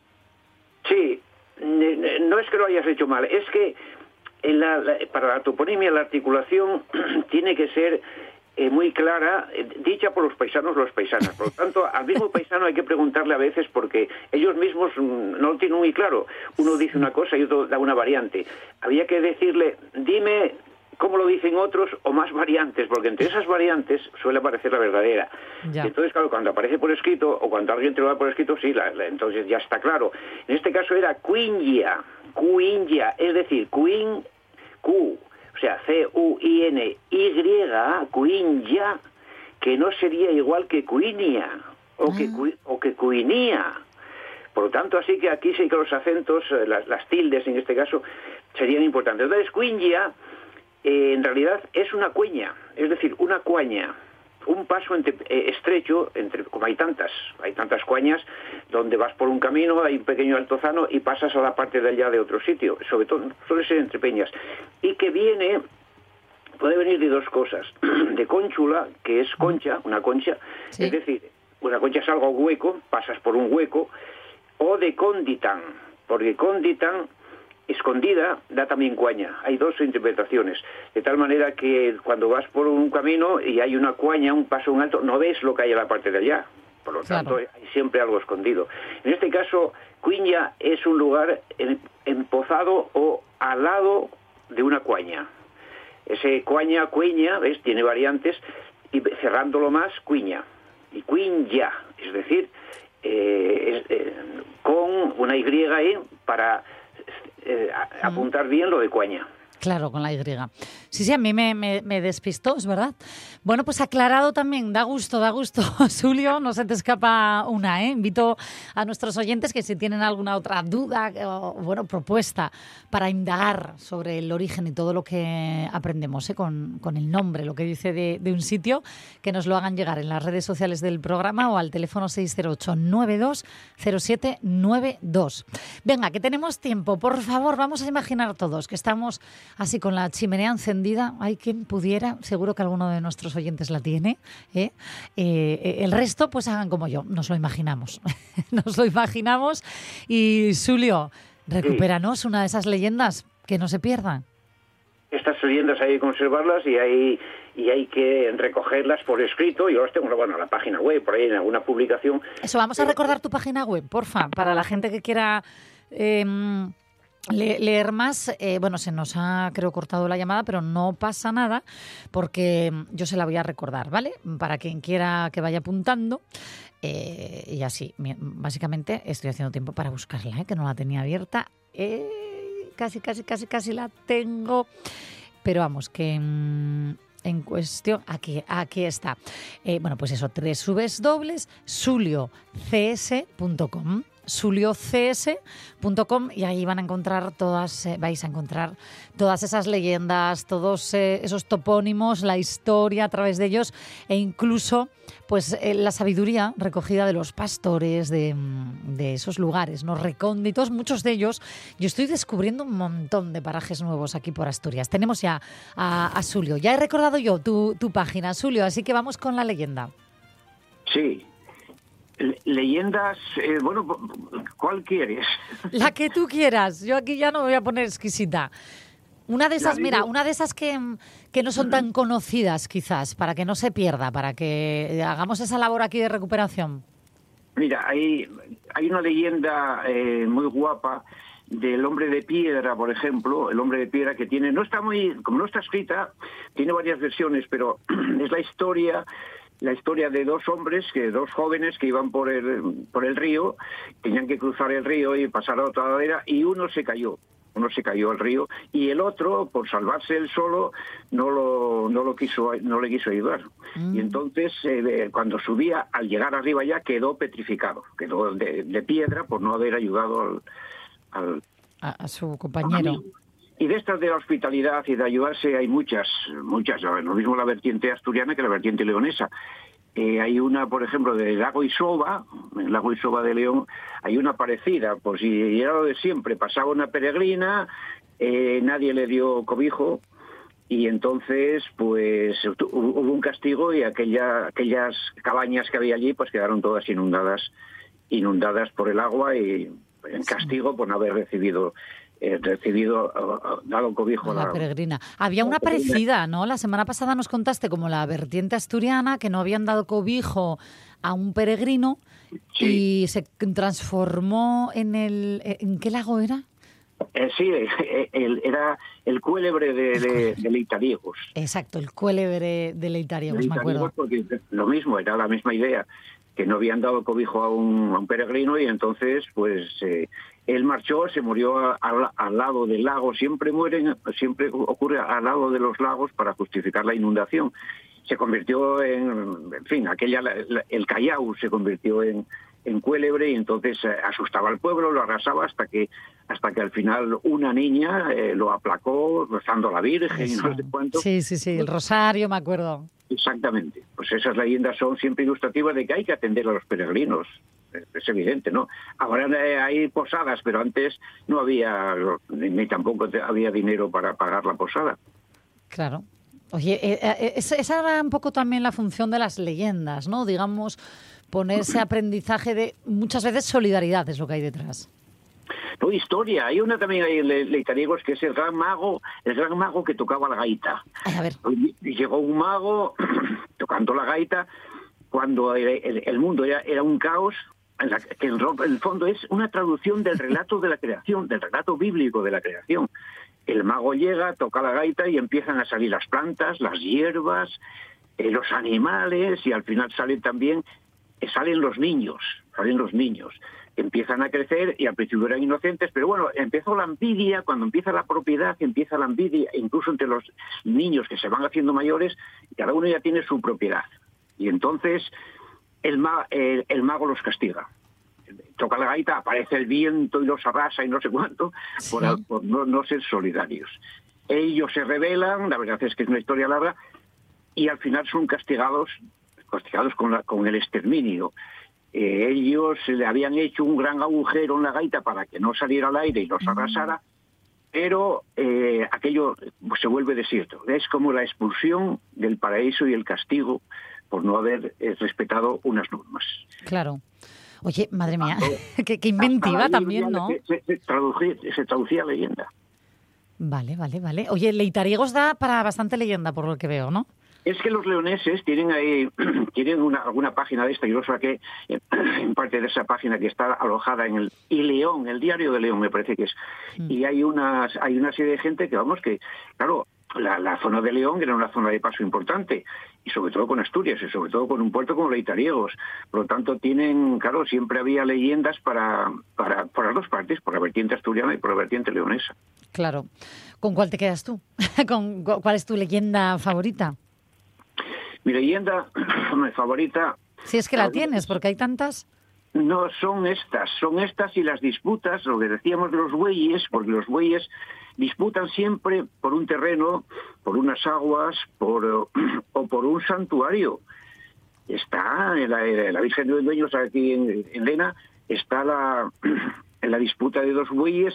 Speaker 11: No es que lo hayas hecho mal, es que en la- para la toponimia la articulación tiene que ser eh, muy clara, eh, dicha por los paisanos los paisanas. Por lo tanto, al mismo paisano hay que preguntarle a veces porque ellos mismos mm, no lo tienen muy claro. Uno dice una cosa y otro da una variante. Había que decirle, dime cómo lo dicen otros o más variantes, porque entre esas variantes suele aparecer la verdadera.
Speaker 1: Ya.
Speaker 11: Entonces, claro, cuando aparece por escrito o cuando alguien te lo da por escrito, sí, la- la- entonces ya está claro. En este caso era cuingia, cuingia, es decir, quin, Q, o sea, C-U-I-N-Y, cuingia, que no sería igual que cuinia o, que, cui- o que cuinía. Por lo tanto, así que aquí sí que los acentos, eh, las, las tildes en este caso, serían importantes. Entonces, cuingia eh, en realidad es una cueña, es decir, una cuaña, un paso entre- eh, estrecho, entre, como hay tantas, hay tantas cuañas, donde vas por un camino, hay un pequeño altozano y pasas a la parte de allá de otro sitio, sobre todo suele ser entre peñas, y que viene, puede venir de dos cosas, de conchula, que es concha, una concha, es decir, una concha es algo hueco, pasas por un hueco, o de conditan, porque conditan escondida da también cuaña. Hay dos interpretaciones. De tal manera que cuando vas por un camino y hay una cuaña, un paso, un alto, no ves lo que hay a la parte de allá. Por lo tanto, hay siempre algo escondido. En este caso, Cuiña es un lugar em- empozado o al lado de una cuaña. Ese cuaña, cueña, ¿ves? Tiene variantes y cerrándolo más, cuiña. Y cuinya, es decir, eh, es, eh, con una Y ahí para eh, a- apuntar bien lo de cuaña.
Speaker 1: Claro, con la Y. Sí, sí, a mí me, me- me despistó, es verdad. Bueno, pues aclarado también, da gusto, da gusto. Julio, no se te escapa una, ¿eh? Invito a nuestros oyentes que si tienen alguna otra duda o, bueno, propuesta para indagar sobre el origen y todo lo que aprendemos ¿eh? con, con el nombre, lo que dice de, un sitio, que nos lo hagan llegar en las redes sociales del programa o al teléfono 608-920792. Venga, que tenemos tiempo. Por favor, vamos a imaginar todos que estamos así con la chimenea encendida. Hay quien pudiera, seguro que alguno de nuestros oyentes la tiene. ¿eh? Eh, eh, el resto, pues hagan como yo, nos lo imaginamos. nos lo imaginamos. Y Julio, recupéranos una de esas leyendas que no se pierdan.
Speaker 11: Estas leyendas hay que conservarlas y hay, y hay que recogerlas por escrito. Yo las tengo bueno, en la página web, por ahí en alguna publicación.
Speaker 1: Eso, vamos a recordar tu página web, porfa, para la gente que quiera eh, le- leer más. Eh, bueno, se nos ha, creo, cortado la llamada, pero no pasa nada porque mm, yo se la voy a recordar, ¿vale? Para quien quiera que vaya apuntando. Eh, y así, básicamente estoy haciendo tiempo para buscarla, ¿eh? que no la tenía abierta. Casi, casi, casi, casi la tengo. Pero vamos, que mm, en cuestión, aquí, aquí está. Bueno, pues eso, tres subes dobles, suliocs.com. suliocs.com y ahí van a encontrar todas, eh, vais a encontrar todas esas leyendas, todos eh, esos topónimos, la historia a través de ellos e incluso pues eh, la sabiduría recogida de los pastores de, mm, de esos lugares, ¿no? recónditos, muchos de ellos. Yo estoy descubriendo un montón de parajes nuevos aquí por Asturias. Tenemos ya a, a Sulio. Ya he recordado yo tu, tu página, Sulio, así que vamos con la leyenda.
Speaker 11: Sí. Le- leyendas, eh, bueno, ¿cuál quieres?
Speaker 1: La que tú quieras. Yo aquí ya no me voy a poner exquisita. Una de esas, mira, una de esas que, que no son tan conocidas quizás, para que no se pierda, para que hagamos esa labor aquí de recuperación.
Speaker 11: Mira, hay, hay una leyenda eh, muy guapa del hombre de piedra, por ejemplo, el hombre de piedra que tiene, no está muy, como no está escrita, tiene varias versiones, pero es la historia, la historia de dos hombres, que dos jóvenes que iban por el, por el río, tenían que cruzar el río y pasar a otra ladera, y uno se cayó. Uno se cayó al río y el otro, por salvarse él solo, no lo, no lo quiso, no le quiso ayudar. Y entonces, eh, cuando subía, al llegar arriba ya quedó petrificado, quedó de, de piedra por no haber ayudado al, al,
Speaker 1: A, a su compañero.
Speaker 11: Y de estas de la hospitalidad y de ayudarse hay muchas, muchas. Lo mismo la vertiente asturiana que la vertiente leonesa. Eh, hay una, por ejemplo, del lago Isoba, en el lago Isoba de León, hay una parecida, por si era lo de siempre. Pasaba una peregrina, eh, nadie le dio cobijo, y entonces, pues, hubo hubo un castigo y aquella, aquellas cabañas que había allí, pues quedaron todas inundadas, inundadas por el agua y en castigo por no haber recibido, eh, recibido, eh, dado cobijo a
Speaker 1: La
Speaker 11: la,
Speaker 1: peregrina. Había una parecida, ¿no? La semana pasada nos contaste como la vertiente asturiana, que no habían dado cobijo a un peregrino y se transformó en el... ¿En qué lago era?
Speaker 11: Eh, sí, eh, el- era el cuélebre de, de, de Leitariegos.
Speaker 1: Exacto, el cuélebre de Leitariegos, me acuerdo.
Speaker 11: Porque lo mismo, era la misma idea, que no habían dado cobijo a un, a un peregrino y entonces, pues, eh, él marchó, se murió a- al- al lado del lago. Siempre mueren, siempre ocurre al lado de los lagos para justificar la inundación. Se convirtió en, en fin, aquella, la- la- el Callao se convirtió en, en cuélebre y entonces eh, asustaba al pueblo, lo arrasaba hasta que hasta que al final una niña eh, lo aplacó rezando a la Virgen y no sé cuánto.
Speaker 1: Sí, sí, sí, el rosario, me acuerdo.
Speaker 11: Exactamente. Pues esas leyendas son siempre ilustrativas de que hay que atender a los peregrinos. Es- evidente, ¿no? Ahora hay posadas, pero antes no había, ni tampoco había dinero para pagar la posada.
Speaker 1: Claro. Oye, eh, eh, esa era un poco también la función de las leyendas, ¿no? Digamos, ponerse aprendizaje de muchas veces solidaridad es lo que hay detrás.
Speaker 11: No, historia. Hay una también ahí en Le- Leitariegos que es el gran mago, el gran mago que tocaba la gaita.
Speaker 1: a ver.
Speaker 11: Y llegó un mago tocando la gaita cuando el, el- el mundo era, era un caos, que en el fondo es una traducción del relato de la creación, del relato bíblico de la creación. El mago llega, toca la gaita y empiezan a salir las plantas, las hierbas, eh, los animales y al final salen también, eh, salen los niños, salen los niños. Empiezan a crecer y al principio eran inocentes, pero bueno, empezó la envidia, cuando empieza la propiedad, empieza la envidia, incluso entre los niños que se van haciendo mayores, cada uno ya tiene su propiedad. Y entonces el, ma- el- el mago los castiga. Toca la gaita, aparece el viento y los arrasa y no sé cuánto, por, por no, no ser solidarios. Ellos se rebelan, la verdad es que es una historia larga, y al final son castigados, castigados con, la- con el exterminio. Eh, ellos le habían hecho un gran agujero en la gaita para que no saliera al aire y los arrasara, pero eh, aquello se vuelve desierto. Es como la expulsión del paraíso y el castigo por no haber eh, respetado unas normas.
Speaker 1: Claro. Oye, madre mía, qué, qué
Speaker 11: Para
Speaker 1: inventiva
Speaker 11: ir
Speaker 1: también, ¿no?
Speaker 11: Se, se- se traducía, se traducía leyenda.
Speaker 1: Vale, vale, vale. Oye, Leitariegos da para bastante leyenda, por lo que veo, ¿no?
Speaker 11: Es que los leoneses tienen ahí, tienen una, alguna página de esta, yo lo saqué en, en parte de esa página que está alojada en el y León, el diario de León me parece que es. Y hay unas, hay una serie de gente que vamos que, claro, la, la zona de León era una zona de paso importante, y sobre todo con Asturias, y sobre todo con un puerto como Leitariegos. Por lo tanto, tienen, claro, siempre había leyendas para, para, por las dos partes, por la vertiente asturiana y por la vertiente leonesa.
Speaker 1: Claro. ¿Con cuál te quedas tú? ¿Con cu- cuál es tu leyenda favorita?
Speaker 11: Mi leyenda mi favorita
Speaker 1: Si es que la tienes, porque hay tantas.
Speaker 11: No, son estas, son estas y las disputas, lo que decíamos de los bueyes, porque los bueyes disputan siempre por un terreno, por unas aguas, por, o por un santuario. Está en la, en la Virgen de los Dueños aquí en, en Lena, está la, en la disputa de dos bueyes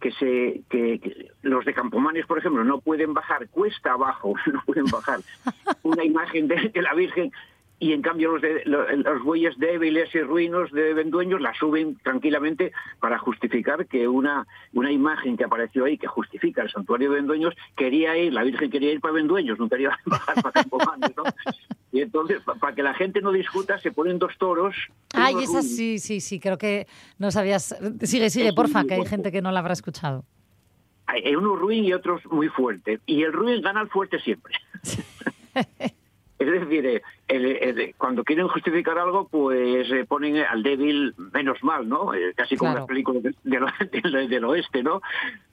Speaker 11: que se que, que los de Campomanes, por ejemplo, no pueden bajar cuesta abajo, no pueden bajar una imagen de, de la Virgen y en cambio los, de, los, los bueyes débiles y ruinos de Vendueños la suben tranquilamente para justificar que una, una imagen que apareció ahí, que justifica el santuario de Vendueños, quería ir, la Virgen quería ir para Vendueños, no quería bajar para Campomanes, ¿no? Y entonces, pa- para que la gente no discuta, se ponen dos toros.
Speaker 1: Ay,
Speaker 11: uno
Speaker 1: esa sí, sí, sí, creo que no sabías. Sigue, sigue,
Speaker 11: Es
Speaker 1: porfa, que hay gente que no la habrá escuchado.
Speaker 11: Hay uno ruin y otros muy fuerte. Y el ruin gana al fuerte siempre. es decir, eh, el- el- cuando quieren justificar algo, pues eh, ponen al débil menos mal, ¿no? Eh, casi como
Speaker 1: Claro.
Speaker 11: las películas de- del, del- del oeste, ¿no?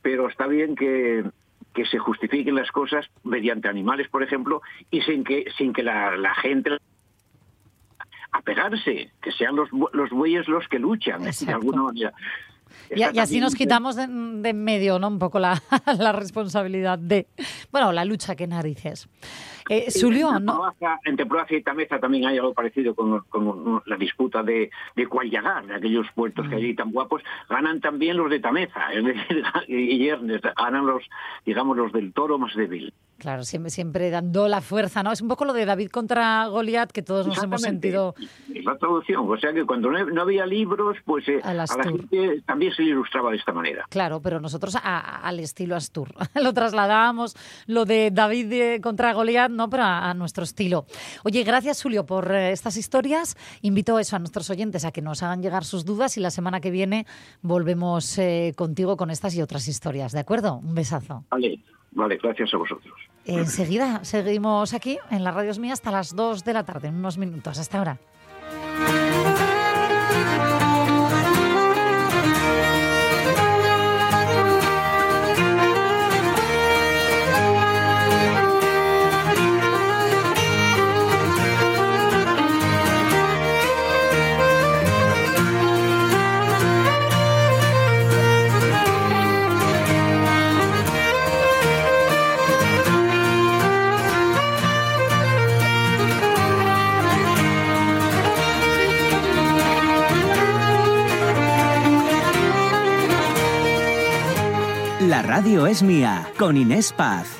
Speaker 11: Pero está bien que que se justifiquen las cosas mediante animales, por ejemplo, y sin que sin que la, la gente apegarse, que sean los, los bueyes los que luchan, de
Speaker 1: Exacto.
Speaker 11: alguna manera.
Speaker 1: Y, y así nos
Speaker 11: también-
Speaker 1: quitamos de, de en medio, ¿no? Un poco la, la responsabilidad de. Bueno, la lucha, qué narices. Eh, ¿no?
Speaker 11: Entre Proaza y Tameza también hay algo parecido con, con la disputa de, de cuál llegar, de aquellos puertos que
Speaker 1: Mm.
Speaker 11: allí tan guapos. Ganan también los de Tameza, es decir, y ganan los, digamos, los del toro más débil.
Speaker 1: Claro, siempre, siempre dando la fuerza, ¿no? Es un poco lo de David contra Goliat, que todos nos hemos sentido.
Speaker 11: Es la traducción. O sea que cuando no, había libros, pues eh,
Speaker 1: A
Speaker 11: a, la gente también se ilustraba de esta manera.
Speaker 1: Claro, pero nosotros a- a- al estilo Astur. lo trasladábamos, lo de David eh, contra Goliat, ¿no? Pero a, a nuestro estilo. Oye, gracias, Julio, por eh, estas historias. Invito eso a nuestros oyentes a que nos hagan llegar sus dudas y la semana que viene volvemos eh, contigo con estas y otras historias. ¿De acuerdo? Un besazo.
Speaker 11: Vale, vale, gracias a vosotros.
Speaker 1: Enseguida seguimos aquí en la Radio Es Mía hasta las 2 de la tarde, en unos minutos. Hasta ahora.
Speaker 9: Es mía, con Inés Paz.